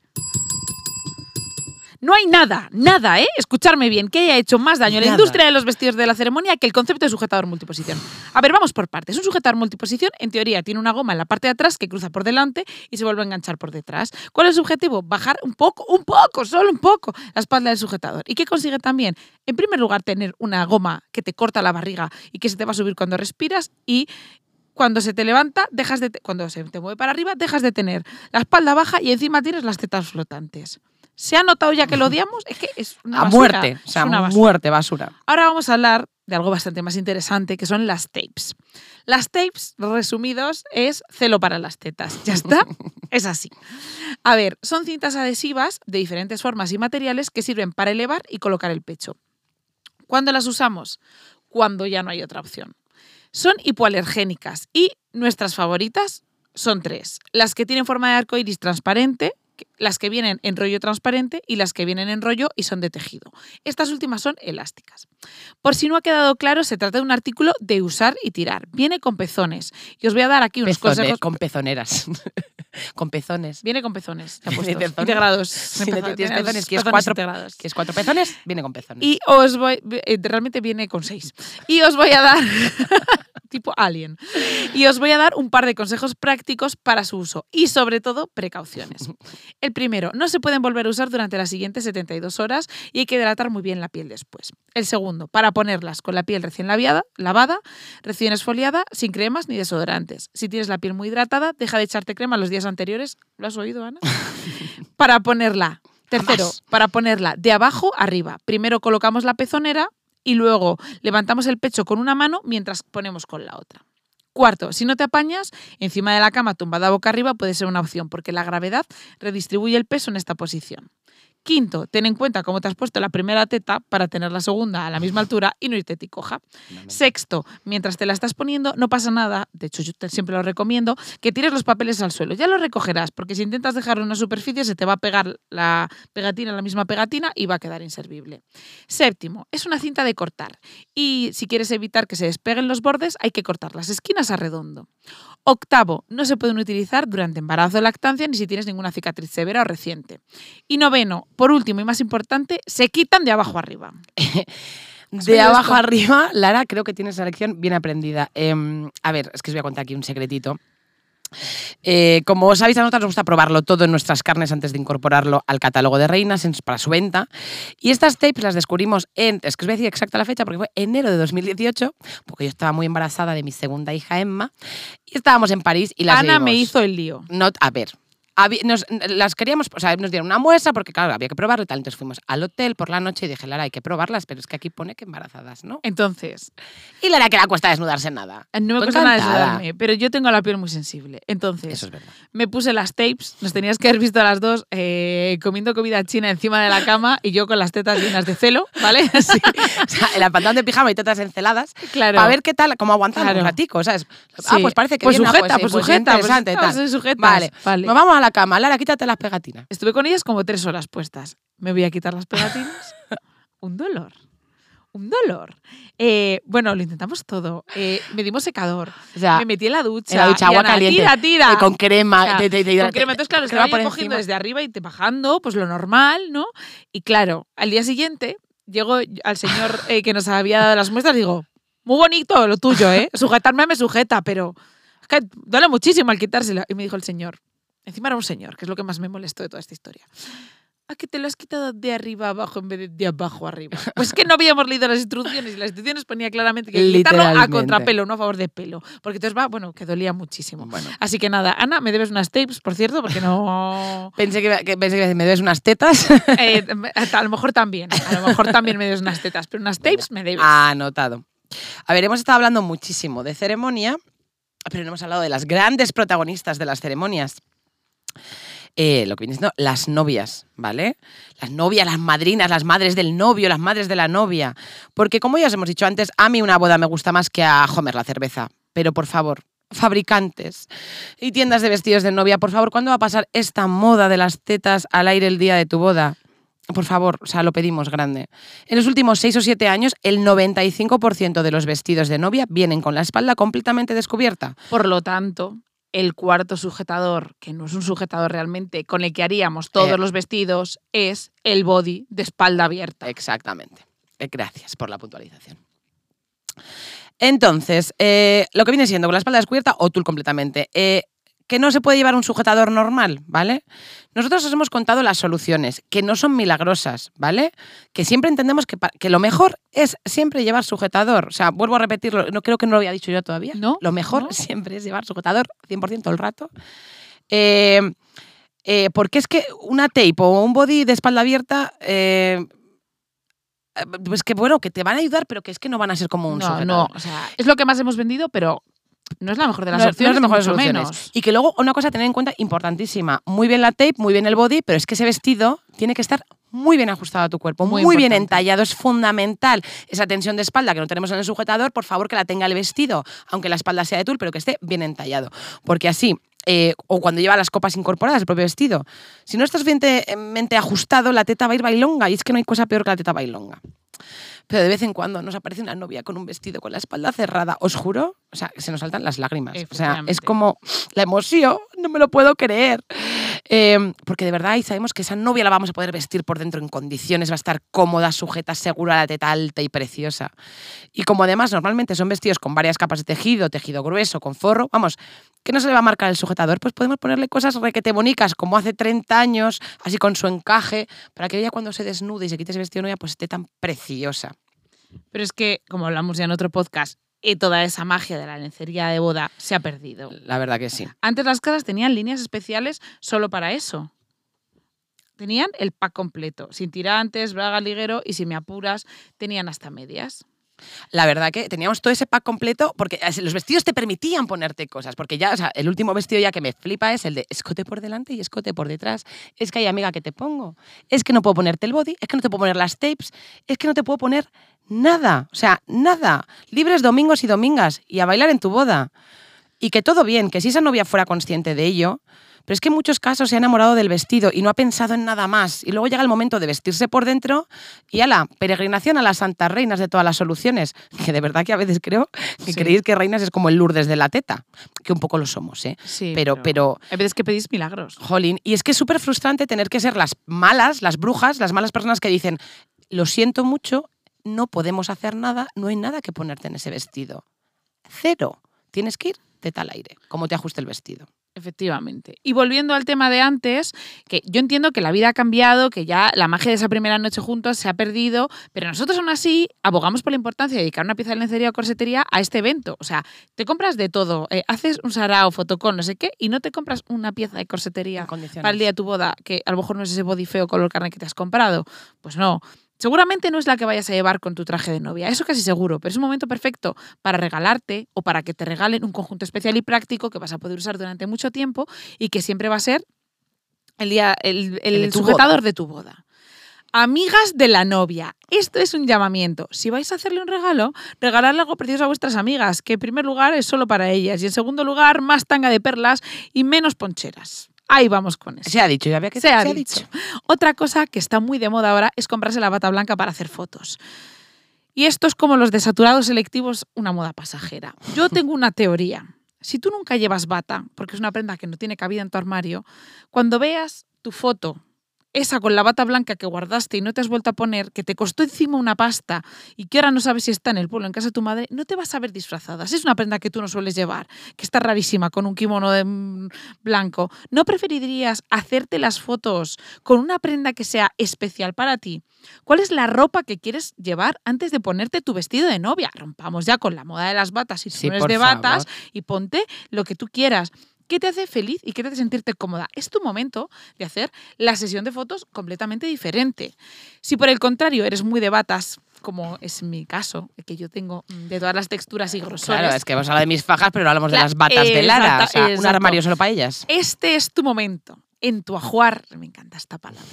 No hay nada, nada, ¿eh? Escucharme bien, que haya hecho más daño a la Nada. industria de los vestidos de la ceremonia que el concepto de sujetador multiposición. A ver, vamos por partes. Un sujetador multiposición, en teoría, tiene una goma en la parte de atrás que cruza por delante y se vuelve a enganchar por detrás. ¿Cuál es su objetivo? Bajar un poco, un poco, solo un poco, la espalda del sujetador. ¿Y qué consigue también? En primer lugar, tener una goma que te corta la barriga y que se te va a subir cuando respiras y cuando se te levanta, dejas de cuando se te mueve para arriba, dejas de tener la espalda baja y encima tienes las tetas flotantes. ¿Se ha notado ya que lo odiamos? Es que es una a basura, muerte. O sea, una basura. muerte, basura. Ahora vamos a hablar de algo bastante más interesante, que son las tapes. Las tapes, resumidos, es celo para las tetas. ¿Ya está? es así. A ver, son cintas adhesivas de diferentes formas y materiales que sirven para elevar y colocar el pecho. ¿Cuándo las usamos? Cuando ya no hay otra opción. Son hipoalergénicas y nuestras favoritas son tres. Las que tienen forma de arco iris transparente, las que vienen en rollo transparente y las que vienen en rollo y son de tejido. Estas últimas son elásticas. Por si no ha quedado claro, se trata de un artículo de usar y tirar. Viene con pezones. Y os voy a dar aquí unos Pezone- consejos. con pezoneras. con pezones. Viene con pezones. Viene pezones. integrados. Si Pezo- tienes tienes pezones, quieres pezones cuatro- integrados. ¿Quieres cuatro pezones? Viene con pezones. Y os voy, eh, realmente viene con seis. Y os voy a dar, tipo alien, y os voy a dar un par de consejos prácticos para su uso y sobre todo precauciones. El primero, no se pueden volver a usar durante las siguientes 72 horas y hay que hidratar muy bien la piel después. El segundo, para ponerlas con la piel recién laviada, lavada, recién esfoliada, sin cremas ni desodorantes. Si tienes la piel muy hidratada, deja de echarte crema los días anteriores. ¿Lo has oído, Ana? para ponerla. Tercero, Jamás. para ponerla de abajo arriba. Primero colocamos la pezonera y luego levantamos el pecho con una mano mientras ponemos con la otra. Cuarto, si no te apañas, encima de la cama tumbada boca arriba puede ser una opción porque la gravedad redistribuye el peso en esta posición. Quinto, ten en cuenta cómo te has puesto la primera teta para tener la segunda a la misma altura y no irte ticoja. Sexto, mientras te la estás poniendo, no pasa nada, de hecho yo te- siempre lo recomiendo, que tires los papeles al suelo. Ya los recogerás, porque si intentas dejarlo en una superficie se te va a pegar la pegatina, la misma pegatina, y va a quedar inservible. Séptimo, es una cinta de cortar. Y si quieres evitar que se despeguen los bordes, hay que cortar las esquinas a redondo. Octavo, no se pueden utilizar durante embarazo o lactancia ni si tienes ninguna cicatriz severa o reciente. Y noveno, por último y más importante, se quitan de abajo arriba. ¿Has De abajo esto? arriba, Lara, creo que tienes la lección bien aprendida. Em, a ver, es que os voy a contar aquí un secretito. Eh, como sabéis, a nosotros nos gusta probarlo todo en nuestras carnes antes de incorporarlo al catálogo de reinas en- para su venta. Y estas tapes las descubrimos en, es que os voy a decir exacta la fecha porque fue enero de 2018, porque yo estaba muy embarazada de mi segunda hija Emma, y estábamos en París y las Ana me hizo el lío. No, a ver. Nos- las queríamos, o sea, nos dieron una muestra porque, claro, había que probarlo y tal. Entonces fuimos al hotel por la noche y dije, Lara, hay que probarlas, pero es que aquí pone que embarazadas, ¿no? Entonces, Y Lara, que la cuesta desnudarse nada. no me cuesta nada desnudarme, pero yo tengo la piel muy sensible. Entonces, Eso es verdad. me puse las tapes, nos tenías que haber visto a las dos eh, comiendo comida china encima de la cama y yo con las tetas llenas de celo, ¿vale? Así, O sea, el pantalón de pijama y tetas enceladas claro. para ver qué tal, cómo aguantan Claro. un ratico, ¿sabes? Ah, Sí. pues parece que Pues bien, ah, sujeta, pues pues sujeta, pues interesante, tal. pues. Vale, Vale. nos vamos a la cama. Lara, quítate las pegatinas. Estuve con ellas como tres horas puestas. Me voy a quitar las pegatinas. un dolor. Un dolor. Eh, bueno, lo intentamos todo. Eh, me dimos secador. O sea, me metí en la ducha. en la ducha, y agua Ana, caliente. Tira, tira. eh, con crema. O sea, te- te- te con crema. Entonces, claro, crema estaba cogiendo encima. desde arriba y te bajando, pues lo normal, ¿no? Y claro, al día siguiente llego al señor eh, que nos había dado las muestras y digo, muy bonito lo tuyo, ¿eh? Sujetarme me sujeta, pero es que duele muchísimo al quitárselo. Y me dijo el señor, encima era un señor, que es lo que más me molestó de toda esta historia. ¿A que te lo has quitado de arriba abajo en vez de de abajo arriba? Pues es que no habíamos leído las instrucciones y las instrucciones ponía claramente que quitarlo a contrapelo, no a favor de pelo. Porque entonces va, bueno, que dolía muchísimo. Bueno. Así que nada, Ana, me debes unas tapes, por cierto, porque no. Pensé que, que- pensé que me debes unas tetas. Eh, a lo mejor también, a lo mejor también me debes unas tetas, pero unas tapes me debes. Anotado. A ver, hemos estado hablando muchísimo de ceremonia, pero no hemos hablado de las grandes protagonistas de las ceremonias. Eh, lo que viene siendo las novias, ¿vale? Las novias, las madrinas, las madres del novio, las madres de la novia. Porque como ya os hemos dicho antes, a mí una boda me gusta más que a Homer la cerveza. Pero por favor, fabricantes y tiendas de vestidos de novia, por favor, ¿cuándo va a pasar esta moda de las tetas al aire el día de tu boda? Por favor, o sea, lo pedimos grande. En los últimos seis o siete años, el 95% de los vestidos de novia vienen con la espalda completamente descubierta. Por lo tanto, el cuarto sujetador, que no es un sujetador realmente, con el que haríamos todos Eh. los vestidos, es el body de espalda abierta. Exactamente. Eh, Gracias por la puntualización. Entonces, eh, lo que viene siendo con la espalda descubierta o tul completamente. eh, que no se puede llevar un sujetador normal, ¿vale? Nosotros os hemos contado las soluciones, que no son milagrosas, ¿vale? Que siempre entendemos que, que lo mejor es siempre llevar sujetador. O sea, vuelvo a repetirlo, no creo que no lo había dicho yo todavía. No, Lo mejor no. siempre es llevar sujetador 100% el rato. Eh, eh, porque es que una tape o un body de espalda abierta, eh, pues que bueno, que te van a ayudar, pero que es que no van a ser como un No, sujetador. no, o sea, es lo que más hemos vendido, pero no es la mejor de las No- no opciones. es ni mejores mucho soluciones. menos. Y que luego una cosa a tener en cuenta importantísima, muy bien la tape, muy bien el body, pero es que ese vestido tiene que estar muy bien ajustado a tu cuerpo, muy, Muy bien entallado, es fundamental. Esa tensión de espalda que no tenemos en el sujetador, por favor que la tenga el vestido, aunque la espalda sea de tul, pero que esté bien entallado. Porque así, eh, o cuando lleva las copas incorporadas, el propio vestido, si no está suficientemente ajustado, la teta va a ir bailonga, y es que no hay cosa peor que la teta bailonga. Pero de vez en cuando nos aparece una novia con un vestido con la espalda cerrada, os juro, o sea, se nos saltan las lágrimas. O sea, es como la emoción, no me lo puedo creer. Eh, porque de verdad ahí sabemos que esa novia la vamos a poder vestir por dentro en condiciones, va a estar cómoda, sujeta, segura, la teta alta y preciosa. Y como además normalmente son vestidos con varias capas de tejido, tejido grueso, con forro, vamos, que no se le va a marcar el sujetador, pues podemos ponerle cosas requete bonicas, como hace 30 años, así con su encaje, para que ella cuando se desnude y se quite ese vestido novia, pues esté tan preciosa. Pero es que, como hablamos ya en otro podcast, y toda esa magia de la lencería de boda se ha perdido. La verdad que sí. Antes las casas tenían líneas especiales solo para eso. Tenían el pack completo, sin tirantes, braga liguero y si me apuras, tenían hasta medias. La verdad que teníamos todo ese pack completo porque los vestidos te permitían ponerte cosas. Porque ya, o sea, el último vestido ya que me flipa es el de escote por delante y escote por detrás. Es que hay amiga que te pongo. Es que no puedo ponerte el body, es que no te puedo poner las tapes, es que no te puedo poner nada. O sea, nada. Libres domingos y domingas y a bailar en tu boda. Y que todo bien, que si esa novia fuera consciente de ello, pero es que en muchos casos se ha enamorado del vestido y no ha pensado en nada más. Y luego llega el momento de vestirse por dentro y a la peregrinación a las santas reinas de todas las soluciones. Que de verdad que a veces creo que Sí. creéis que reinas es como el Lourdes de la teta, que un poco lo somos, ¿eh? Sí, Pero, pero, Hay veces que pedís milagros. jolín, y es que es súper frustrante tener que ser las malas, las brujas, las malas personas que dicen, lo siento mucho, no podemos hacer nada, no hay nada que ponerte en ese vestido. Cero. Tienes que ir teta al aire, como te ajuste el vestido. Efectivamente. Y volviendo al tema de antes, que yo entiendo que la vida ha cambiado, que ya la magia de esa primera noche juntos se ha perdido, pero nosotros aún así abogamos por la importancia de dedicar una pieza de lencería o corsetería a este evento. O sea, te compras de todo, eh, haces un sarao, fotocón, no sé qué, y no te compras una pieza de corsetería para el día de tu boda, que a lo mejor no es ese body feo color carne que te has comprado. Pues no. Seguramente no es la que vayas a llevar con tu traje de novia, eso casi seguro, pero es un momento perfecto para regalarte o para que te regalen un conjunto especial y práctico que vas a poder usar durante mucho tiempo y que siempre va a ser el, día, el, el El de sujetador de tu boda. Amigas de la novia, esto es un llamamiento. Si vais a hacerle un regalo, regalarle algo precioso a vuestras amigas, que en primer lugar es solo para ellas y en segundo lugar más tanga de perlas y menos poncheras. Ahí vamos con eso. Se ha dicho, ya había que Se ha dicho. Otra cosa que está muy de moda ahora es comprarse la bata blanca para hacer fotos. Y esto es como los desaturados selectivos, una moda pasajera. Yo tengo una teoría. Si tú nunca llevas bata, porque es una prenda que no tiene cabida en tu armario, cuando veas tu foto esa con la bata blanca que guardaste y no te has vuelto a poner, que te costó encima una pasta y que ahora no sabes si está en el pueblo, en casa de tu madre, no te vas a ver disfrazada. Si es una prenda que tú no sueles llevar, que está rarísima, con un kimono de mm, blanco, ¿no preferirías hacerte las fotos con una prenda que sea especial para ti? ¿Cuál es la ropa que quieres llevar antes de ponerte tu vestido de novia? Rompamos ya con la moda de las batas y Sí, tú no eres de batas favor. y ponte lo que tú quieras. ¿Qué te hace feliz y qué te hace sentirte cómoda? Es tu momento de hacer la sesión de fotos completamente diferente. Si por el contrario eres muy de batas, como es mi caso, que yo tengo mm, de todas las texturas y grosores, Claro, es que hemos hablado de mis fajas, pero no hablamos de las batas de Lara. exacta- o sea, un armario solo para ellas. este es tu momento. En tu ajuar, me encanta esta palabra,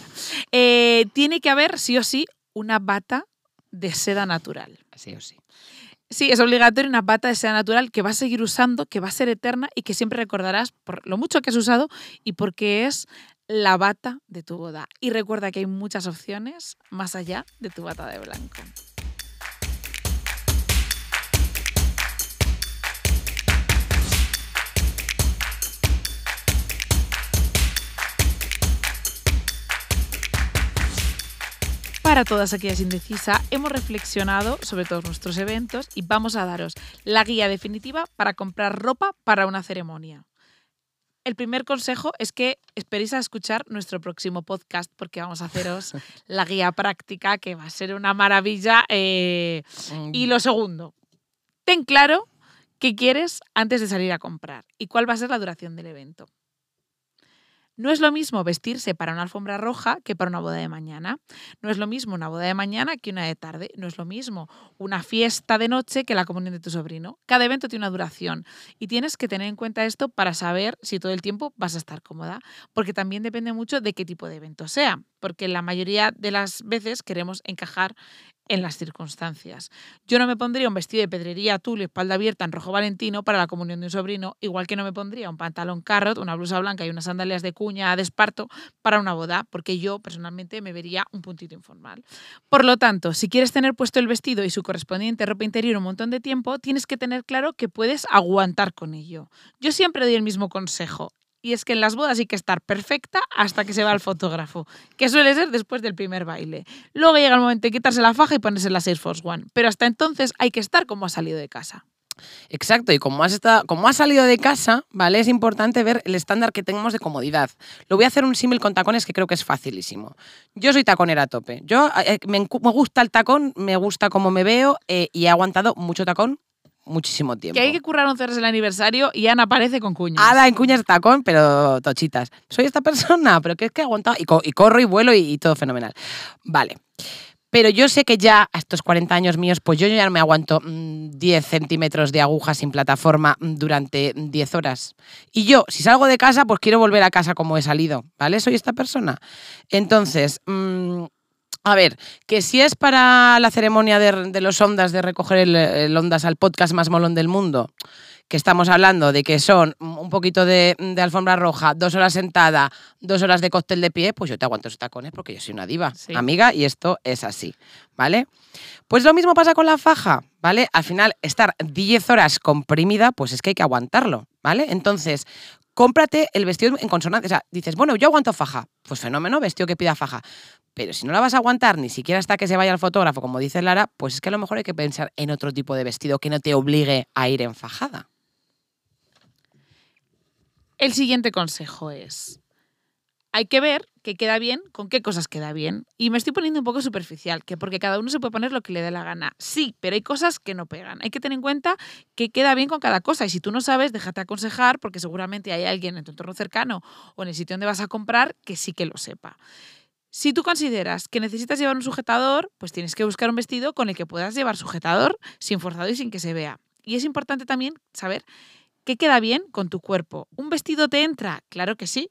eh, tiene que haber sí o sí una bata de seda natural. Sí o sí. Sí, es obligatorio una bata de seda natural que vas a seguir usando, que va a ser eterna y que siempre recordarás por lo mucho que has usado y porque es la bata de tu boda. Y recuerda que hay muchas opciones más allá de tu bata de blanco. Para todas aquellas indecisas, hemos reflexionado sobre todos nuestros eventos y vamos a daros la guía definitiva para comprar ropa para una ceremonia. El primer consejo es que esperéis a escuchar nuestro próximo podcast porque vamos a haceros la guía práctica que va a ser una maravilla. eh, y lo segundo, ten claro qué quieres antes de salir a comprar y cuál va a ser la duración del evento. No es lo mismo vestirse para una alfombra roja que para una boda de mañana. No es lo mismo una boda de mañana que una de tarde. No es lo mismo una fiesta de noche que la comunión de tu sobrino. Cada evento tiene una duración y tienes que tener en cuenta esto para saber si todo el tiempo vas a estar cómoda, porque también depende mucho de qué tipo de evento sea, porque la mayoría de las veces queremos encajar en las circunstancias. Yo no me pondría un vestido de pedrería tul y espalda abierta en rojo valentino para la comunión de un sobrino, igual que no me pondría un pantalón carrot, una blusa blanca y unas sandalias de cuña de esparto para una boda, porque yo personalmente me vería un puntito informal. Por lo tanto, si quieres tener puesto el vestido y su correspondiente ropa interior un montón de tiempo, tienes que tener claro que puedes aguantar con ello. Yo siempre doy el mismo consejo. Y es que en las bodas hay que estar perfecta hasta que se va el fotógrafo, que suele ser después del primer baile. Luego llega el momento de quitarse la faja y ponerse la Air Force One. Pero hasta entonces hay que estar como ha salido de casa. Exacto, y como has, estado, como has salido de casa, ¿vale? Es importante ver el estándar que tenemos de comodidad. Lo voy a hacer un símil con tacones que creo que es facilísimo. Yo soy taconera a tope. Yo eh, me, encu- me gusta el tacón, me gusta cómo me veo eh, y he aguantado mucho tacón muchísimo tiempo. Que hay que currar 11 horas el aniversario y Ana aparece con cuñas. Ala en cuñas tacón, pero tochitas. Soy esta persona, pero que es que he aguantado y, co- y corro y vuelo y, y todo fenomenal. Vale. Pero yo sé que ya a estos 40 años míos, pues yo ya no me aguanto mm, 10 centímetros de aguja sin plataforma mm, durante 10 horas. Y yo, si salgo de casa, pues quiero volver a casa como he salido, ¿vale? Soy esta persona. Entonces, mm, a ver, que si es para la ceremonia de, de los ondas, de recoger el, el ondas al podcast más molón del mundo, que estamos hablando de que son un poquito de, de alfombra roja, dos horas sentada, dos horas de cóctel de pie, pues yo te aguanto esos tacones porque yo soy una diva, Sí. amiga, y esto es así, ¿vale? Pues lo mismo pasa con la faja, ¿vale? Al final, estar 10 horas comprimida, pues es que hay que aguantarlo, ¿vale? Entonces, cómprate el vestido en consonancia. O sea, dices, bueno, yo aguanto faja. Pues fenómeno, vestido que pida faja. Pero si no la vas a aguantar ni siquiera hasta que se vaya el fotógrafo, como dice Lara, pues es que a lo mejor hay que pensar en otro tipo de vestido que no te obligue a ir en fajada. El siguiente consejo es, hay que ver qué queda bien, con qué cosas queda bien. Y me estoy poniendo un poco superficial, que porque cada uno se puede poner lo que le dé la gana. Sí, pero hay cosas que no pegan. Hay que tener en cuenta que queda bien con cada cosa. Y si tú no sabes, déjate aconsejar, porque seguramente hay alguien en tu entorno cercano o en el sitio donde vas a comprar que sí que lo sepa. Si tú consideras que necesitas llevar un sujetador, pues tienes que buscar un vestido con el que puedas llevar sujetador sin forzado y sin que se vea. Y es importante también saber qué queda bien con tu cuerpo. ¿Un vestido te entra? Claro que sí,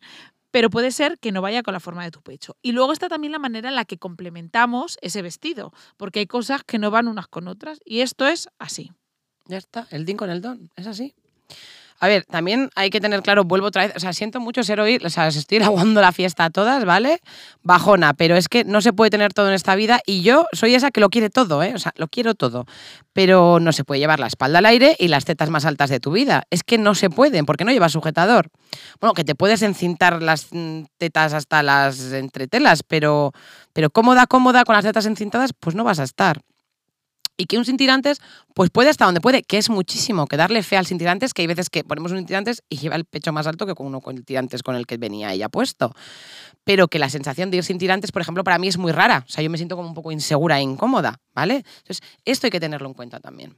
pero puede ser que no vaya con la forma de tu pecho. Y luego está también la manera en la que complementamos ese vestido, porque hay cosas que no van unas con otras y esto es así. Ya está, el din con el don, es así. A ver, también hay que tener claro, vuelvo otra vez, o sea, siento mucho ser hoy, o sea, estoy aguando la fiesta a todas, ¿vale? Bajona, pero es que no se puede tener todo en esta vida y yo soy esa que lo quiere todo, ¿eh? O sea, lo quiero todo, pero no se puede llevar la espalda al aire y las tetas más altas de tu vida. Es que no se pueden, porque no llevas sujetador. Bueno, que te puedes encintar las mm, tetas hasta las entretelas, pero, pero cómoda, cómoda con las tetas encintadas, pues no vas a estar. Y que un sin tirantes, pues puede hasta donde puede, que es muchísimo, que darle fe al sin tirantes, que hay veces que ponemos un sin tirantes y lleva el pecho más alto que con uno con el tirantes con el que venía ella puesto. Pero que la sensación de ir sin tirantes, por ejemplo, para mí es muy rara. O sea, yo me siento como un poco insegura e incómoda, ¿vale? Entonces, esto hay que tenerlo en cuenta también.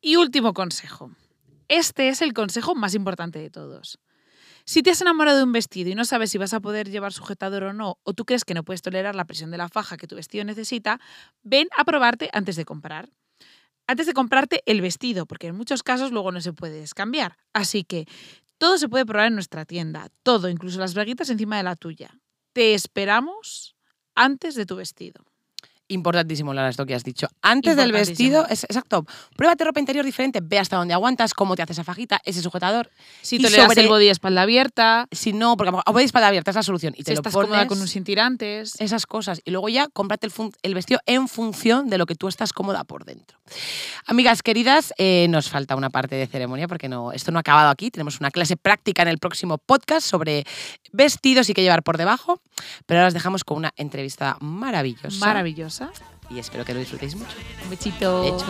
Y último consejo. Este es el consejo más importante de todos. Si te has enamorado de un vestido y no sabes si vas a poder llevar sujetador o no, o tú crees que no puedes tolerar la presión de la faja que tu vestido necesita, ven a probarte antes de comprar. Antes de comprarte el vestido, porque en muchos casos luego no se puede cambiar. Así que todo se puede probar en nuestra tienda, todo, incluso las braguitas encima de la tuya. Te esperamos antes de tu vestido. Importantísimo, Lara, esto que has dicho. Antes del vestido, es, exacto, pruébate ropa interior diferente, ve hasta dónde aguantas, cómo te hace esa fajita, ese sujetador. Si te sobre- el body espalda abierta, Si no, porque a body espalda abierta es la solución. Y te si lo estás pones, cómoda con un sin tirantes. esas cosas. Y luego ya cómprate el, el vestido en función de lo que tú estás cómoda por dentro. Amigas queridas, eh, nos falta una parte de ceremonia porque no, esto no ha acabado aquí. Tenemos una clase práctica en el próximo podcast sobre vestidos y qué llevar por debajo. Pero ahora os dejamos con una entrevista maravillosa. Maravillosa. Y espero que lo disfrutéis mucho. Un. Hecho.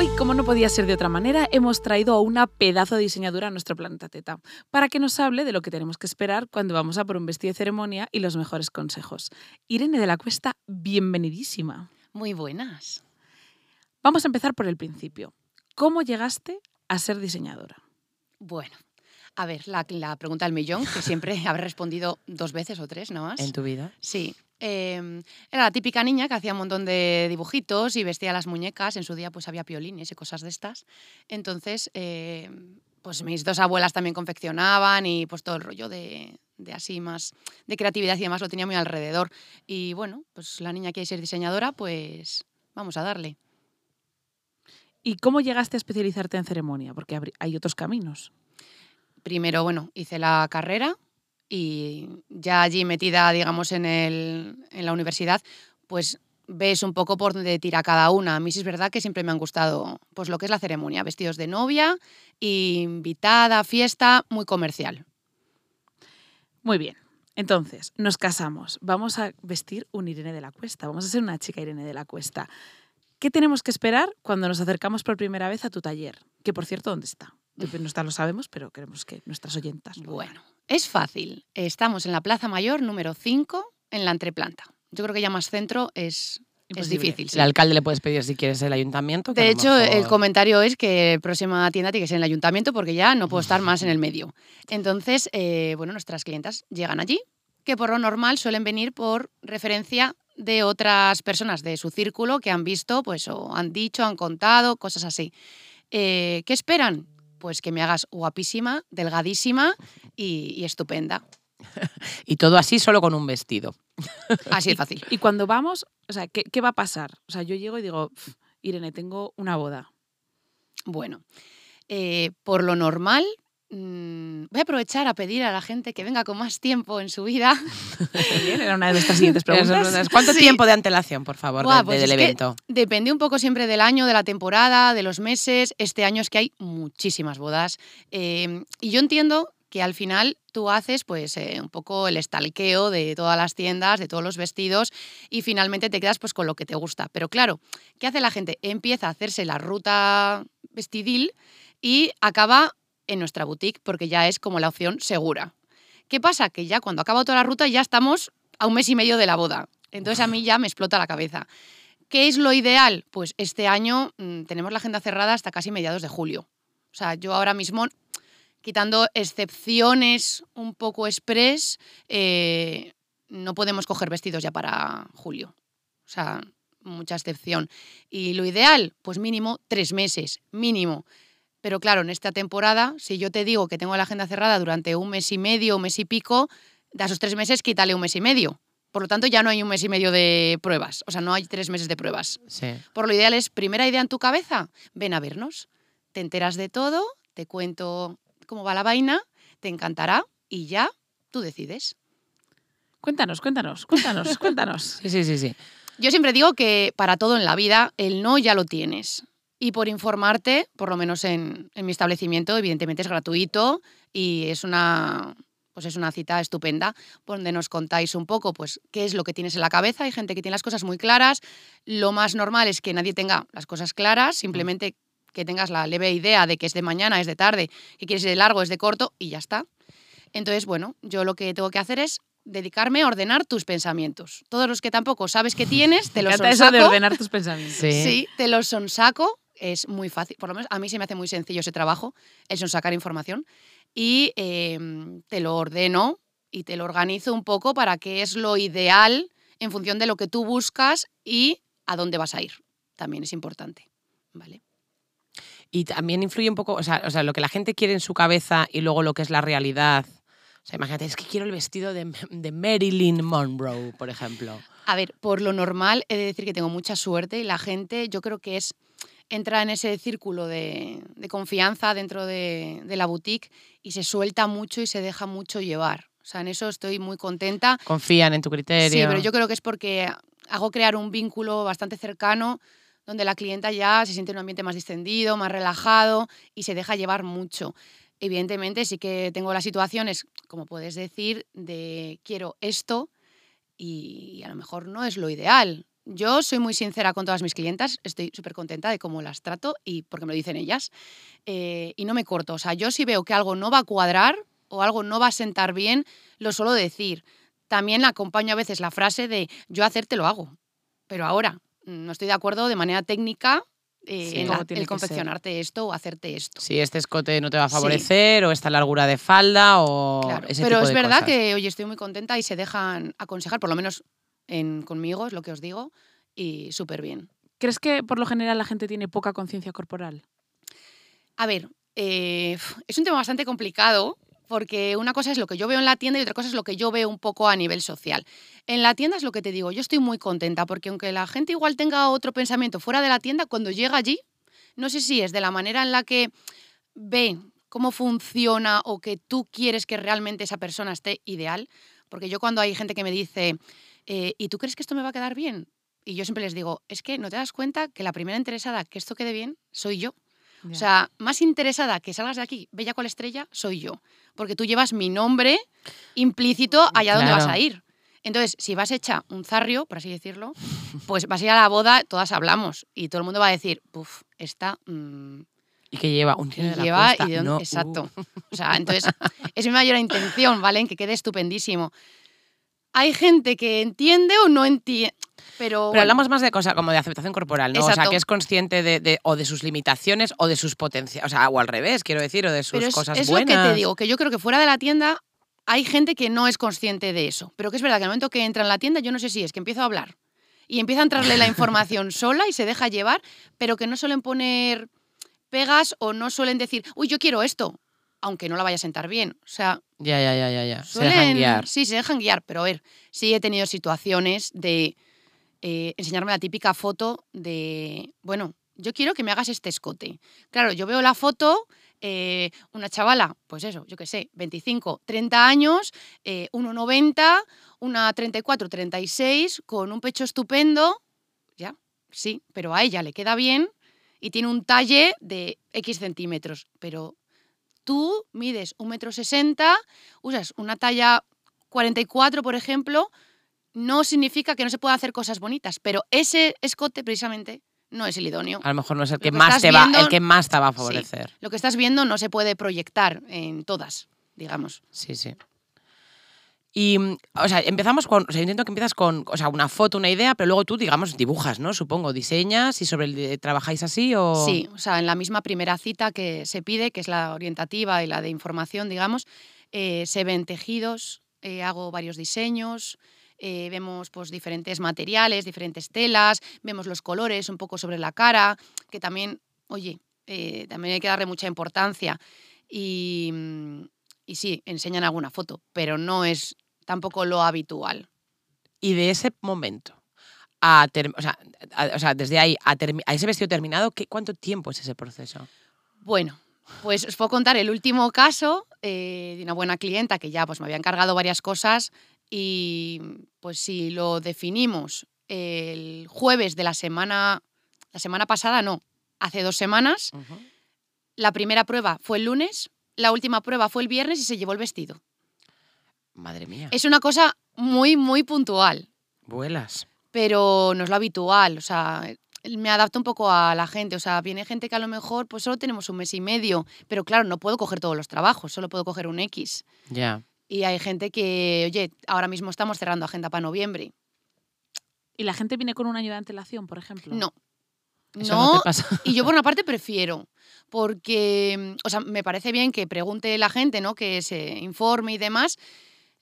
Hoy, como no podía ser de otra manera, hemos traído a una pedazo de diseñadora a nuestro planeta Teta para que nos hable de lo que tenemos que esperar cuando vamos a por un vestido de ceremonia y los mejores consejos. Irene de la Cuesta, bienvenidísima. Muy buenas. Vamos a empezar por el principio. ¿Cómo llegaste a ser diseñadora? Bueno, a ver, la, la pregunta del millón, que siempre habré respondido dos veces o tres, ¿no más? En tu vida. Sí. eh, era la típica niña que hacía un montón de dibujitos y vestía las muñecas. En su día pues había piolines y cosas de estas. Entonces, eh, pues mis dos abuelas también confeccionaban y pues todo el rollo de, de así más, de creatividad y demás lo tenía muy alrededor. Y bueno, pues la niña quiere ser diseñadora, pues vamos a darle. ¿Y cómo llegaste a especializarte en ceremonia? Porque hay otros caminos. Primero, bueno, hice la carrera y ya allí metida, digamos, en, el, en la universidad, pues ves un poco por dónde tira cada una. A mí sí es verdad que siempre me han gustado pues lo que es la ceremonia, vestidos de novia, invitada, fiesta, muy comercial. Muy bien. Entonces, nos casamos. Vamos a vestir un Irene de la Cuesta. Vamos a ser una chica Irene de la Cuesta. ¿Qué tenemos que esperar cuando nos acercamos por primera vez a tu taller? Que, por cierto, ¿dónde está? No está, lo sabemos, pero queremos que nuestras oyentas lo Bueno, es fácil. Estamos en la Plaza Mayor número 5, en la entreplanta. Yo creo que ya más centro es, es difícil. sí. El alcalde le puedes pedir si quieres el ayuntamiento. que De hecho, el comentario es que próxima tienda tiene que ser en el ayuntamiento porque ya no puedo estar más en el medio. Entonces, eh, bueno, nuestras clientas llegan allí, que por lo normal suelen venir por referencia de otras personas de su círculo que han visto, pues, o han dicho, han contado, cosas así. Eh, ¿Qué esperan? Pues que me hagas guapísima, delgadísima y, y estupenda. Y todo así solo con un vestido. Así de fácil. Y cuando vamos, o sea, ¿qué, qué va a pasar? O sea, yo llego y digo, "Pf, Irene, tengo una boda. Bueno, eh, por lo normal, mm, voy a aprovechar a pedir a la gente que venga con más tiempo en su vida. Era una de nuestras siguientes preguntas. ¿Cuánto Sí. tiempo de antelación, por favor, Buah, de- pues del evento? Depende un poco siempre del año, de la temporada, de los meses. Este año es que hay muchísimas bodas. Eh, y yo entiendo que al final tú haces pues eh, un poco el estalqueo de todas las tiendas, de todos los vestidos y finalmente te quedas pues con lo que te gusta. Pero claro, ¿qué hace la gente? Empieza a hacerse la ruta vestidil y acaba en nuestra boutique porque ya es como la opción segura. ¿Qué pasa? Que ya cuando acaba toda la ruta ya estamos a un mes y medio de la boda. Entonces a mí ya me explota la cabeza. ¿Qué es lo ideal? Pues este año mm, tenemos la agenda cerrada hasta casi mediados de julio. O sea, yo ahora mismo, quitando excepciones un poco express, eh, no podemos coger vestidos ya para julio. O sea, mucha excepción. Y lo ideal, pues mínimo tres meses, mínimo. Pero claro, en esta temporada, si yo te digo que tengo la agenda cerrada durante un mes y medio, un mes y pico, de esos tres meses quítale un mes y medio. Por lo tanto, ya no hay un mes y medio de pruebas, o sea, no hay tres meses de pruebas. Sí. Por lo ideal es, primera idea en tu cabeza, ven a vernos. Te enteras de todo, te cuento cómo va la vaina, te encantará y ya tú decides. Cuéntanos, cuéntanos, cuéntanos, cuéntanos. Sí, sí, sí, sí. Yo siempre digo que para todo en la vida, el no ya lo tienes. Y por informarte, por lo menos en, en mi establecimiento, evidentemente es gratuito y es una, pues es una cita estupenda donde nos contáis un poco pues, qué es lo que tienes en la cabeza. Hay gente que tiene las cosas muy claras. Lo más normal es que nadie tenga las cosas claras, simplemente que tengas la leve idea de que es de mañana, es de tarde, que quieres de largo, es de corto y ya está. Entonces, bueno, yo lo que tengo que hacer es dedicarme a ordenar tus pensamientos. Todos los que tampoco sabes que tienes, te los encanta eso de sonsaco. ordenar tus pensamientos. Sí. Sí, te los sonsaco. Es muy fácil, por lo menos a mí se me hace muy sencillo ese trabajo, el sonsacar información. Y eh, te lo ordeno y te lo organizo un poco para que es lo ideal en función de lo que tú buscas y a dónde vas a ir. También es importante. ¿Vale? Y también influye un poco, o sea, o sea, lo que la gente quiere en su cabeza y luego lo que es la realidad. O sea, imagínate, es que quiero el vestido de, de Marilyn Monroe, por ejemplo. A ver, por lo normal he de decir que tengo mucha suerte y la gente yo creo que es entra en ese círculo de, de confianza dentro de, de la boutique y se suelta mucho y se deja mucho llevar. O sea, en eso estoy muy contenta. Confían en tu criterio. Sí, pero yo creo que es porque hago crear un vínculo bastante cercano donde la clienta ya se siente en un ambiente más distendido, más relajado y se deja llevar mucho. Evidentemente sí que tengo las situaciones, como puedes decir, de quiero esto y a lo mejor no es lo ideal. Yo soy muy sincera con todas mis clientas, estoy súper contenta de cómo las trato y porque me lo dicen ellas. eh, y no me corto. O sea, yo si veo que algo no va a cuadrar o algo no va a sentar bien, lo suelo decir. También acompaño a veces la frase de yo hacerte lo hago, pero ahora mm, no estoy de acuerdo de manera técnica eh, Sí. en la- el ser. confeccionarte esto o hacerte esto. Si este escote no te va a Sí. favorecer, o esta largura de falda, o Claro, ese Pero tipo es de verdad cosas. que, oye, estoy muy contenta y se dejan aconsejar, por lo menos en, conmigo, es lo que os digo, y súper bien. ¿Crees que por lo general la gente tiene poca conciencia corporal? A ver, eh, es un tema bastante complicado porque una cosa es lo que yo veo en la tienda y otra cosa es lo que yo veo un poco a nivel social. En la tienda es lo que te digo, yo estoy muy contenta porque aunque la gente igual tenga otro pensamiento fuera de la tienda, cuando llega allí, no sé si es de la manera en la que ve cómo funciona o que tú quieres que realmente esa persona esté ideal, porque yo cuando hay gente que me dice, eh, ¿y tú crees que esto me va a quedar bien? Y yo siempre les digo, es que no te das cuenta que la primera interesada que esto quede bien soy yo. O sea, más interesada que salgas de aquí, bella cual estrella, soy yo. Porque tú llevas mi nombre implícito allá donde vas Claro. a ir. Entonces, si vas hecha un zarrio, por así decirlo, pues vas a ir a la boda, todas hablamos. Y todo el mundo va a decir, puf, esta mm, Y que lleva un ¿qué tiene de la lleva costa. y de dónde. No, uh. Exacto. O sea, entonces, es mi mayor intención, ¿vale? En que quede estupendísimo. Hay gente que entiende o no entiende. Pero, Pero bueno, hablamos más de cosas como de aceptación corporal, ¿no? O sea, que es consciente de, de- o de sus limitaciones o de sus potencias. O sea, o al revés, quiero decir, o de sus Pero es, cosas es lo buenas. que te digo, que yo creo que fuera de la tienda hay gente que no es consciente de eso. Pero que es verdad que al momento que entra en la tienda, yo no sé si es que empiezo a hablar y empieza a entrarle la información sola y se deja llevar, pero que no suelen poner pegas o no suelen decir, uy, yo quiero esto, aunque no la vaya a sentar bien. O sea, Ya, ya, ya, ya, ya. Se suelen, dejan guiar. Sí, se dejan guiar, pero a ver, sí he tenido situaciones de eh, enseñarme la típica foto de, bueno, yo quiero que me hagas este escote. Claro, yo veo la foto, eh, una chavala, pues eso, yo qué sé, 25, 30 años, eh, 1,90, una 34, 36, con un pecho estupendo, ya, sí, pero a ella le queda bien y tiene un talle de X centímetros, pero tú mides un metro sesenta, usas una talla 44, por ejemplo, no significa que no se pueda hacer cosas bonitas, pero ese escote precisamente no es el idóneo. A lo mejor no es el que que más te va, viendo- el que más te va a Sí. favorecer. Lo que estás viendo no se puede proyectar en todas, digamos. Sí, sí. Y, mm, o sea, empezamos con, o sea, entiendo que empiezas con, o sea, una foto, una idea, pero luego tú, digamos, dibujas, ¿no? Supongo, diseñas y sobre el, trabajáis así o... Sí, o sea, en la misma primera cita que se pide, que es la orientativa y la de información, digamos, eh, se ven tejidos, eh, hago varios diseños, eh, vemos pues, diferentes materiales, diferentes telas, vemos los colores un poco sobre la cara, que también, oye, eh, también hay que darle mucha importancia. Y, mm, y sí, enseñan alguna foto, pero no es tampoco lo habitual. Y de ese momento a, ter- o sea, a- o sea, desde ahí a ese vestido terminado, ¿qué, ¿cuánto tiempo es ese proceso? Bueno, pues os puedo contar el último caso eh, de una buena clienta que ya pues, me había encargado varias cosas y pues si lo definimos el jueves de la semana, la semana pasada no, hace dos semanas, la primera prueba fue el lunes, la última prueba fue el viernes y se llevó el vestido. Madre mía. Es una cosa muy, muy puntual. Vuelas. pero no es lo habitual. O sea, me adapto un poco a la gente. O sea, viene gente que a lo mejor pues solo tenemos un mes y medio, pero claro, no puedo coger todos los trabajos, solo puedo coger un X. Ya. Y hay gente que, oye, ahora mismo estamos cerrando agenda para noviembre. ¿Y la gente viene con un año de antelación, por ejemplo? No. Eso no, te pasa. Y yo por una parte prefiero, porque, o sea, me parece bien que pregunte la gente, ¿no? Que se informe y demás.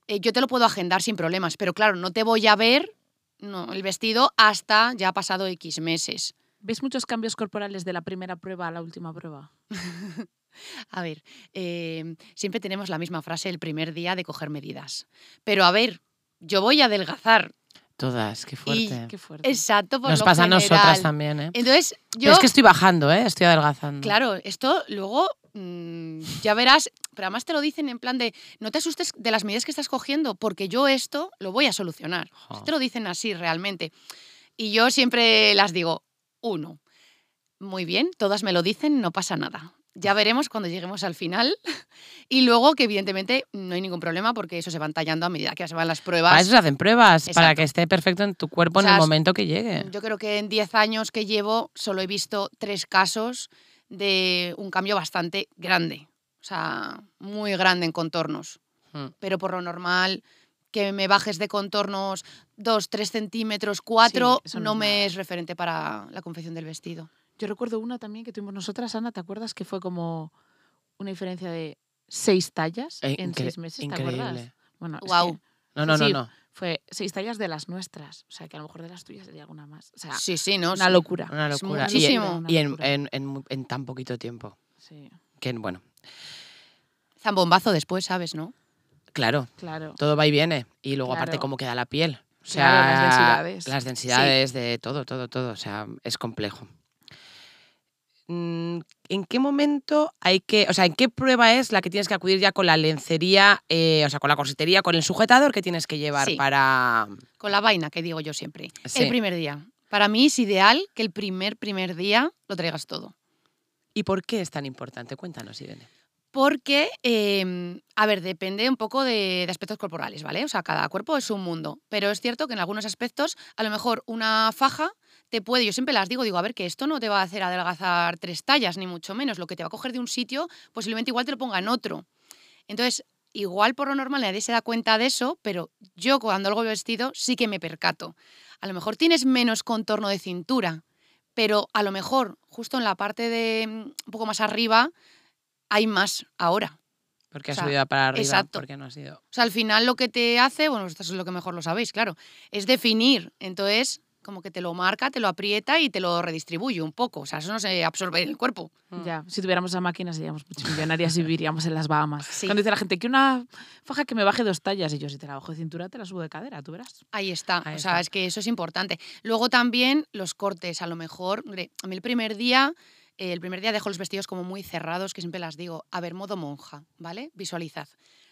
Eh, yo te lo puedo agendar sin problemas, pero claro, no te voy a ver no, el vestido hasta ya ha pasado X meses. ¿Ves muchos cambios corporales de la primera prueba a la última prueba? A ver, eh, siempre tenemos la misma frase el primer día de coger medidas. Pero a ver, yo voy a adelgazar. Todas, qué fuerte. Qué fuerte. Exacto, por Nos lo pasa a nosotras también, ¿eh? Entonces, Pero yo, es que estoy bajando, ¿eh? Estoy adelgazando. claro, esto luego mm, ya verás, pero además te lo dicen en plan de, no te asustes de las medidas que estás cogiendo, porque yo esto lo voy a solucionar. Te lo dicen así realmente. Y yo siempre las digo, uno, muy bien, todas me lo dicen, no pasa nada. Ya veremos cuando lleguemos al final. Y luego que evidentemente no hay ningún problema porque eso se van tallando a medida que se van las pruebas. Para eso se hacen pruebas, para que esté perfecto en tu cuerpo O en el momento que llegue. Yo creo que en 10 años que llevo solo he visto tres casos de un cambio bastante grande. O sea, muy grande en contornos. Mm. Pero por lo normal, que me bajes de contornos 2, 3 centímetros, 4, eso no me es referente para la confección del vestido. Yo recuerdo una también que tuvimos nosotras, Ana, ¿te acuerdas? Que fue como una diferencia de seis tallas Eh, en seis meses, ¿te acuerdas? increíble. Bueno, es que No, no, no, Sí. no. fue seis tallas de las nuestras. O sea, que a lo mejor de las tuyas sería alguna más. O sea, Sí, sí, ¿no? una Sí. locura. Una Es locura. Y. Una y en, locura. en- en mu- en tan poquito tiempo. Sí, Que bueno, Zambombazo después, ¿sabes, no? claro, claro. todo va y viene. Y luego aparte cómo queda la piel. O sea, Claro, las densidades. Las densidades de todo, todo, todo. O sea, es complejo. Mm, ¿En qué momento hay que, o sea, en qué prueba es la que tienes que acudir ya con la lencería, eh, o sea, con la corsetería, con el sujetador que tienes que llevar Sí. para... Con la vaina, que digo yo siempre. Sí. El primer día. Para mí es ideal que el primer, primer día lo traigas todo. ¿Y por qué es tan importante? Cuéntanos, Irene. Porque, eh, a ver, depende un poco de, de aspectos corporales, ¿vale? O sea, cada cuerpo es un mundo. Pero es cierto que en algunos aspectos, a lo mejor una faja te puede, yo siempre las digo, digo, a ver, que esto no te va a hacer adelgazar tres tallas, ni mucho menos. Lo que te va a coger de un sitio, posiblemente igual te lo ponga en otro. Entonces, igual por lo normal nadie se da cuenta de eso, pero yo cuando algo vestido sí que me percato. A lo mejor tienes menos contorno de cintura, pero a lo mejor justo en la parte de mm, un poco más arriba hay más ahora. Porque O has sea, subido para arriba, exacto. porque no has ido. O sea, al final lo que te hace, bueno, esto es lo que mejor lo sabéis, claro, es definir. Entonces, como que te lo marca, te lo aprieta y te lo redistribuye un poco. O sea, eso no se absorbe en el cuerpo. Ya, si tuviéramos esa máquina seríamos multimillonarias y viviríamos en las Bahamas. Sí. Cuando dice la gente que una faja que me baje dos tallas y yo si te la bajo de cintura te la subo de cadera, tú verás. Ahí está. Ahí o sea, es que eso es importante. Luego también los cortes, a lo mejor. hombre, a mí el primer día, eh, el primer día dejo los vestidos como muy cerrados, que siempre las digo, a ver, modo monja, ¿vale? Visualizad.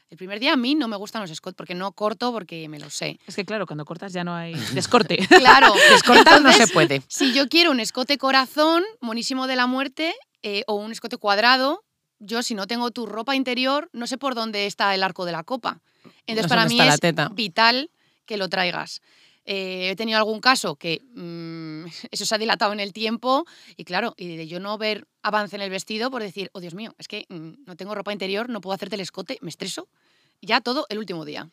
El primer día a mí no me gustan los escotes porque no corto porque me lo sé. Es que claro, cuando cortas ya no hay descorte. Claro, Descortar no se puede. Si yo quiero un escote corazón, monísimo de la muerte, eh, o un escote cuadrado, yo si no tengo tu ropa interior, no sé por dónde está el arco de la copa. Entonces No sé para mí es vital que lo traigas. Eh, he tenido algún caso que mm, eso se ha dilatado en el tiempo y claro, y de yo no ver avance en el vestido por decir, oh Dios mío, es que mm, no tengo ropa interior, no puedo hacerte el escote, me estreso. Ya todo el último día.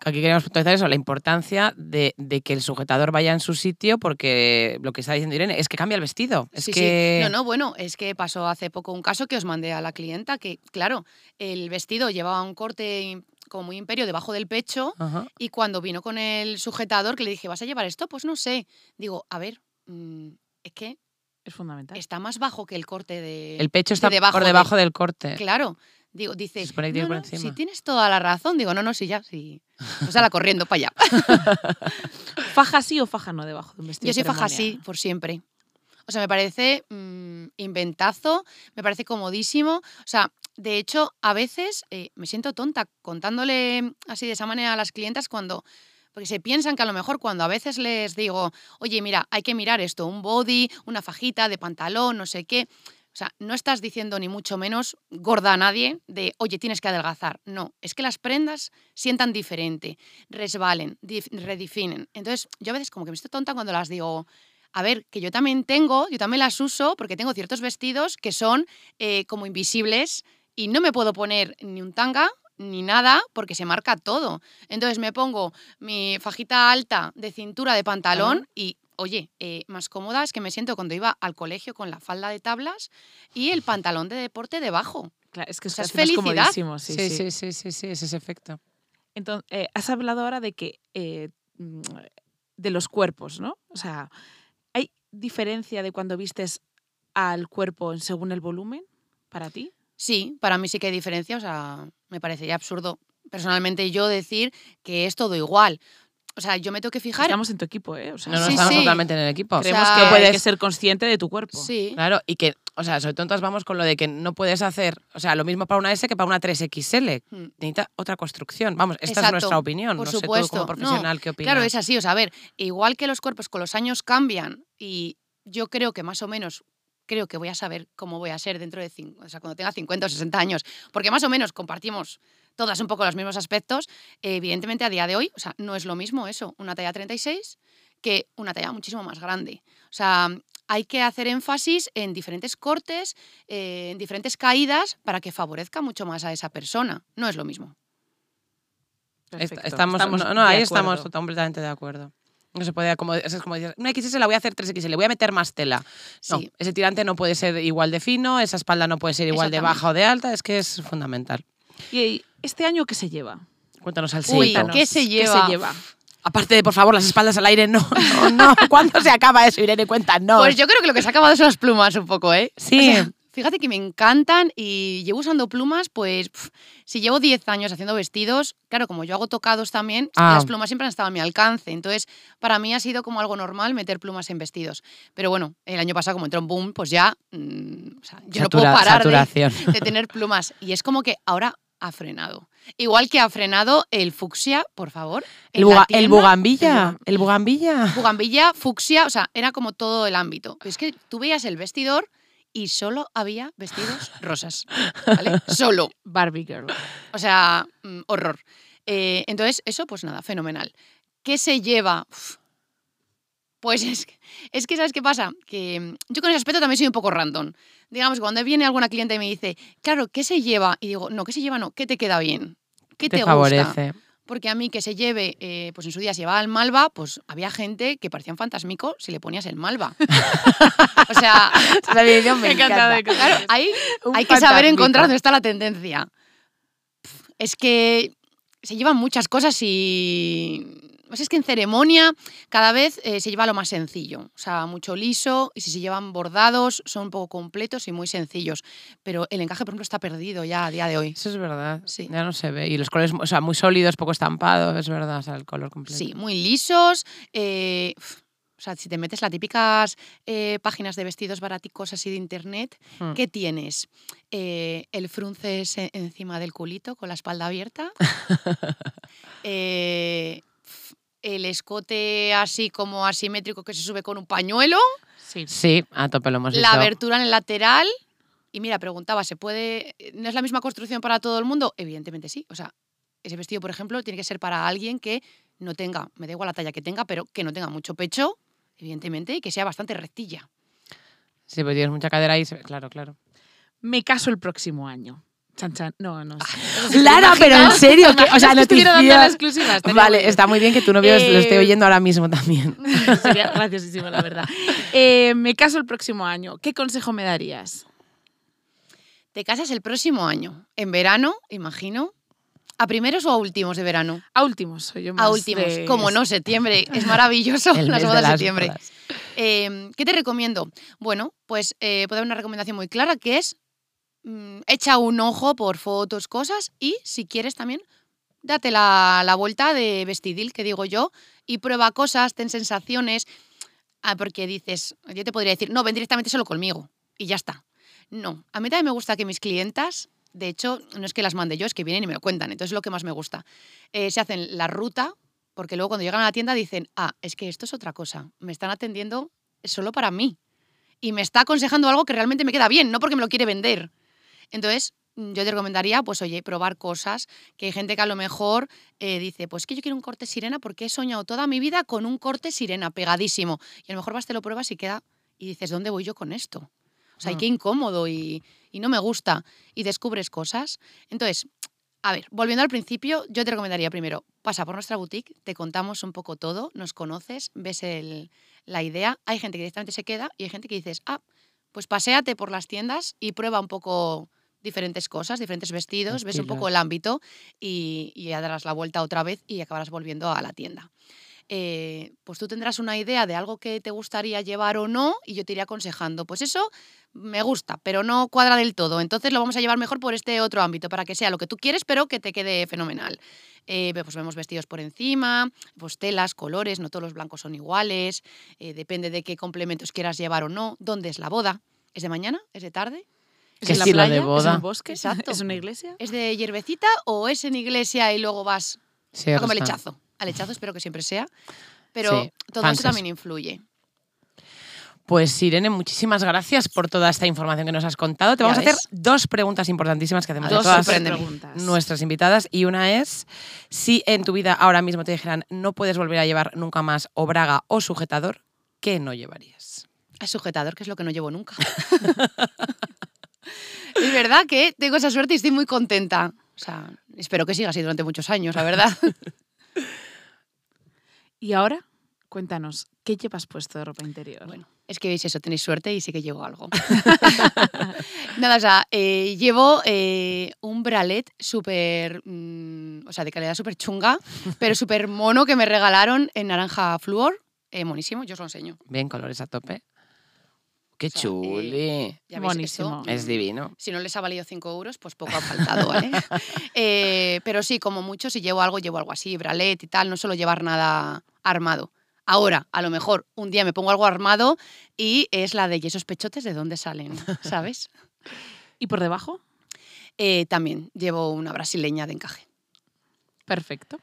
Aquí queremos puntualizar eso, la importancia de, de que el sujetador vaya en su sitio, porque lo que está diciendo Irene es que cambia el vestido. Es Sí, que. sí. No, no, bueno, es que pasó hace poco un caso que os mandé a la clienta que, claro, el vestido llevaba un corte como muy imperio debajo del pecho Ajá. y cuando vino con el sujetador que le dije, ¿vas a llevar esto? Pues no sé. Digo, a ver, mm, es que Es fundamental. está más bajo que el corte de... El pecho está debajo por de- debajo del corte. Claro. Digo, dice, Se supone que tiene "No, por no, si encima". tienes toda la razón. Digo, no, no, sí, ya, sí. Pues ala, corriendo para allá. ¿Faja sí o faja no debajo de un vestido? Yo soy faja así, por siempre. O sea, me parece mm, inventazo, me parece comodísimo. O sea, de hecho, a veces eh, me siento tonta contándole así de esa manera a las clientas cuando... Porque se piensan que a lo mejor cuando a veces les digo, oye, mira, hay que mirar esto, un body, una fajita de pantalón, no sé qué. O sea, no estás diciendo ni mucho menos gorda a nadie de, oye, tienes que adelgazar. No, es que las prendas sientan diferente, resbalen, redefinen. Entonces, yo a veces como que me estoy tonta cuando las digo, a ver, que yo también tengo, yo también las uso porque tengo ciertos vestidos que son eh, como invisibles y no me puedo poner ni un tanga ni nada porque se marca todo. Entonces me pongo mi fajita alta de cintura de pantalón y, oye, eh, más cómoda es que me siento cuando iba al colegio con la falda de tablas y el pantalón de deporte debajo. Claro, es que O sea, es felicidad. comodísimo, sí, Sí, sí. sí, sí, sí, sí, es ese efecto. Entonces, eh, has hablado ahora de que eh, mm, de los cuerpos, ¿no? O sea, ¿hay diferencia de cuando vistes al cuerpo según el volumen para ti? Sí, para mí sí que hay diferencia, o sea, me parecería absurdo personalmente yo decir que es todo igual. O sea, yo me tengo que fijar. Estamos en tu equipo, ¿eh? O sea, No, no Sí, estamos sí. totalmente en el equipo. creemos sea, que hay puedes- que ser consciente de tu cuerpo. Sí. Claro, y que, o sea, sobre todo entonces vamos con lo de que no puedes hacer, o sea, lo mismo para una S que para una 3XL. Mm. Necesita otra construcción. Vamos, esta es nuestra opinión. por no sé supuesto. tú como No, profesional qué opinas. Claro, es así. O sea, a ver, igual que los cuerpos con los años cambian y yo creo que más o menos, creo que voy a saber cómo voy a ser dentro de, cin- o sea, cuando tenga 50 o 60 años, porque más o menos compartimos todas un poco los mismos aspectos, evidentemente a día de hoy, o sea, no es lo mismo eso, una talla 36 que una talla muchísimo más grande. O sea, hay que hacer énfasis en diferentes cortes, eh, en diferentes caídas para que favorezca mucho más a esa persona. No es lo mismo. Perfecto, estamos, no, ahí estamos acuerdo. completamente de acuerdo. No se puede, como, es como dices, una XS la voy a hacer 3XL, le voy a meter más tela. No, Sí. ese tirante no puede ser igual de fino, esa espalda no puede ser igual de baja o de alta, es que es fundamental. ¿Y este año qué se lleva? Cuéntanos al Uy. ¿qué se ¿Qué lleva? se lleva? Aparte de, por favor, las espaldas al aire, no, no, no. ¿Cuándo se acaba eso, Irene? Cuéntanos. Pues yo creo que lo que se ha acabado son las plumas un poco, ¿eh? Sí. O sea, fíjate que me encantan y llevo usando plumas, pues si llevo 10 años haciendo vestidos, claro, como yo hago tocados también, Ah. las plumas siempre han estado a mi alcance. Entonces, para mí ha sido como algo normal meter plumas en vestidos. Pero bueno, el año pasado como entró un boom, pues ya, mm, o sea, yo no puedo parar de, de tener plumas. Y es como que ahora ha frenado. Igual que ha frenado el fucsia, por favor. El, buga- el bugambilla, el bugambilla. Bugambilla, fucsia, o sea, era como todo el ámbito. Pero es que tú veías el vestidor y solo había vestidos rosas. ¿Vale? Solo. Barbie Girl. O sea, mm, horror. Eh, entonces, eso, pues nada, fenomenal. ¿Qué se lleva? Uf. Pues es que, es que, ¿sabes qué pasa? Que mm, yo con ese aspecto también soy un poco random. Digamos, cuando viene alguna cliente y me dice, claro, ¿qué se lleva? Y digo, no, ¿qué se lleva? No, ¿qué te queda bien? ¿Qué te, te gusta? favorece. Porque a mí que se lleve, eh, pues en su día se llevaba el malva, pues había gente que parecía un fantasmico si le ponías el malva. o sea, definición me encanta encanta. claro, hay, hay que saber encontrar dónde está la tendencia. Es que se llevan muchas cosas y... Pues es que en ceremonia cada vez eh, se lleva lo más sencillo, o sea, mucho liso, y si se llevan bordados son un poco completos y muy sencillos. Pero el encaje, por ejemplo, está perdido ya a día de hoy. Eso es verdad. Sí. Ya no se ve. Y los colores, o sea, muy sólidos, poco estampados, es verdad. O sea, el color completo. Sí, muy lisos. eh, o sea, si te metes las típicas eh, páginas de vestidos baraticos así de internet, Hmm. ¿qué tienes? Eh, el frunce encima del culito con la espalda abierta. Eh, el escote así como asimétrico que se sube con un pañuelo. Sí. Sí, a tope lo hemos la abertura en el lateral. Y mira, preguntaba, ¿se puede. ¿No es la misma construcción para todo el mundo? Evidentemente sí. O sea, ese vestido, por ejemplo, tiene que ser para alguien que no tenga, me da igual la talla que tenga, pero que no tenga mucho pecho, evidentemente, y que sea bastante rectilla. Sí, pues tienes mucha cadera ahí. Claro, claro. Me caso el próximo año. Chan, chan. No, no. Lara, pero en serio, que, o sea, dando noticias. exclusiva. estaría muy Vale, está muy bien que tu novio lo esté Eh, oyendo ahora mismo también. Sería graciosísimo, la verdad. Eh, me caso el próximo año. ¿Qué consejo me darías? Te casas el próximo año, en verano, imagino. ¿A primeros o a últimos de verano? A últimos, soy yo más A últimos. de- Como no, septiembre. Es maravilloso El las de bodas de las septiembre. bodas. Eh, ¿Qué te recomiendo? Bueno, pues eh, puedo dar una recomendación muy clara que es mm, echa un ojo por fotos, cosas y si quieres también date la, la vuelta de vestidil, que digo yo, y prueba cosas, ten sensaciones, ah, porque dices, yo te podría decir, no, ven directamente solo conmigo y ya está. No, a mí también me gusta que mis clientas, de hecho, no es que las mande yo, es que vienen y me lo cuentan, entonces es lo que más me gusta. Eh, se hacen la ruta, porque luego cuando llegan a la tienda dicen, ah, es que esto es otra cosa, me están atendiendo solo para mí y me está aconsejando algo que realmente me queda bien, no porque me lo quiere vender. Entonces, mm, yo te recomendaría, pues oye, probar cosas, que hay gente que a lo mejor eh, dice, pues que yo quiero un corte sirena porque he soñado toda mi vida con un corte sirena pegadísimo. Y a lo mejor vas, te lo pruebas y queda, y dices, ¿dónde voy yo con esto? O sea, Mm. qué incómodo y, y no me gusta. Y descubres cosas. Entonces, a ver, volviendo al principio, yo te recomendaría primero, pasa por nuestra boutique, te contamos un poco todo, nos conoces, ves el- la idea. Hay gente que directamente se queda y hay gente que dices, ah, pues paséate por las tiendas y prueba un poco diferentes cosas, diferentes vestidos, ves un poco el ámbito y, y ya darás la vuelta otra vez y acabarás volviendo a la tienda. Eh, pues tú tendrás una idea de algo que te gustaría llevar o no y yo te iré aconsejando, pues eso me gusta, pero no cuadra del todo, entonces lo vamos a llevar mejor por este otro ámbito, para que sea lo que tú quieres, pero que te quede fenomenal. Eh, pues vemos vestidos por encima, pues telas, colores, no todos los blancos son iguales, eh, depende de qué complementos quieras llevar o no, dónde es la boda, ¿es de mañana? ¿Es de tarde? ¿Es ¿Qué en la estilo de playa? ¿Es en boda? el bosque? Exacto. ¿Es una iglesia? ¿Es de hierbecita o es en iglesia y luego vas Sí, a comer lechazo? Al lechazo espero que siempre sea, pero Sí, todo fanses. eso también influye. Pues Irene, muchísimas gracias por toda esta información que nos has contado. Te Ya vamos a hacer dos preguntas importantísimas que hacemos a todas preguntas. nuestras invitadas. Y una es, si en tu vida ahora mismo te dijeran no puedes volver a llevar nunca más o braga o sujetador, ¿qué no llevarías? Es sujetador, que es lo que no llevo nunca. es verdad que tengo esa suerte y estoy muy contenta. O sea, espero que siga así durante muchos años, la verdad. Y ahora, cuéntanos, ¿qué llevas puesto de ropa interior? Bueno, es que veis eso, tenéis suerte y sí que llevo algo. Nada, o sea, eh, llevo eh, un bralet súper, mm, o sea, de calidad súper chunga, pero súper mono que me regalaron en naranja flúor. Eh, monísimo, yo os lo enseño. Bien, colores a tope. Qué O sea, chuli. Ya veis, Buenísimo. esto, es divino. Si no les ha valido 5 euros, pues poco ha faltado, ¿vale? Eh, pero sí, como mucho, si llevo algo, llevo algo así, bralet y tal, no suelo llevar nada armado. Ahora, a lo mejor, un día me pongo algo armado y es la de ¿y esos pechotes de dónde salen? ¿Sabes? ¿Y por debajo? Eh, también llevo una brasileña de encaje. Perfecto.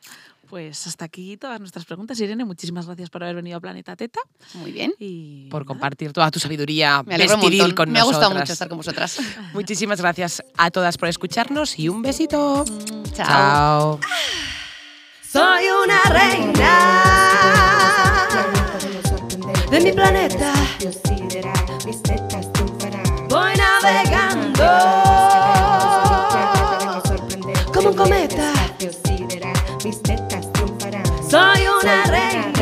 Pues hasta aquí todas nuestras preguntas. Irene, muchísimas gracias por haber venido a Planeta Teta. Muy bien. Y Por nada, compartir toda tu sabiduría Me vestiril con Me ha gustado mucho estar con vosotras. Muchísimas gracias a todas por escucharnos y un besito. Chao. Chao. Soy una reina de mi planeta. Voy navegando como un cometa. Una reina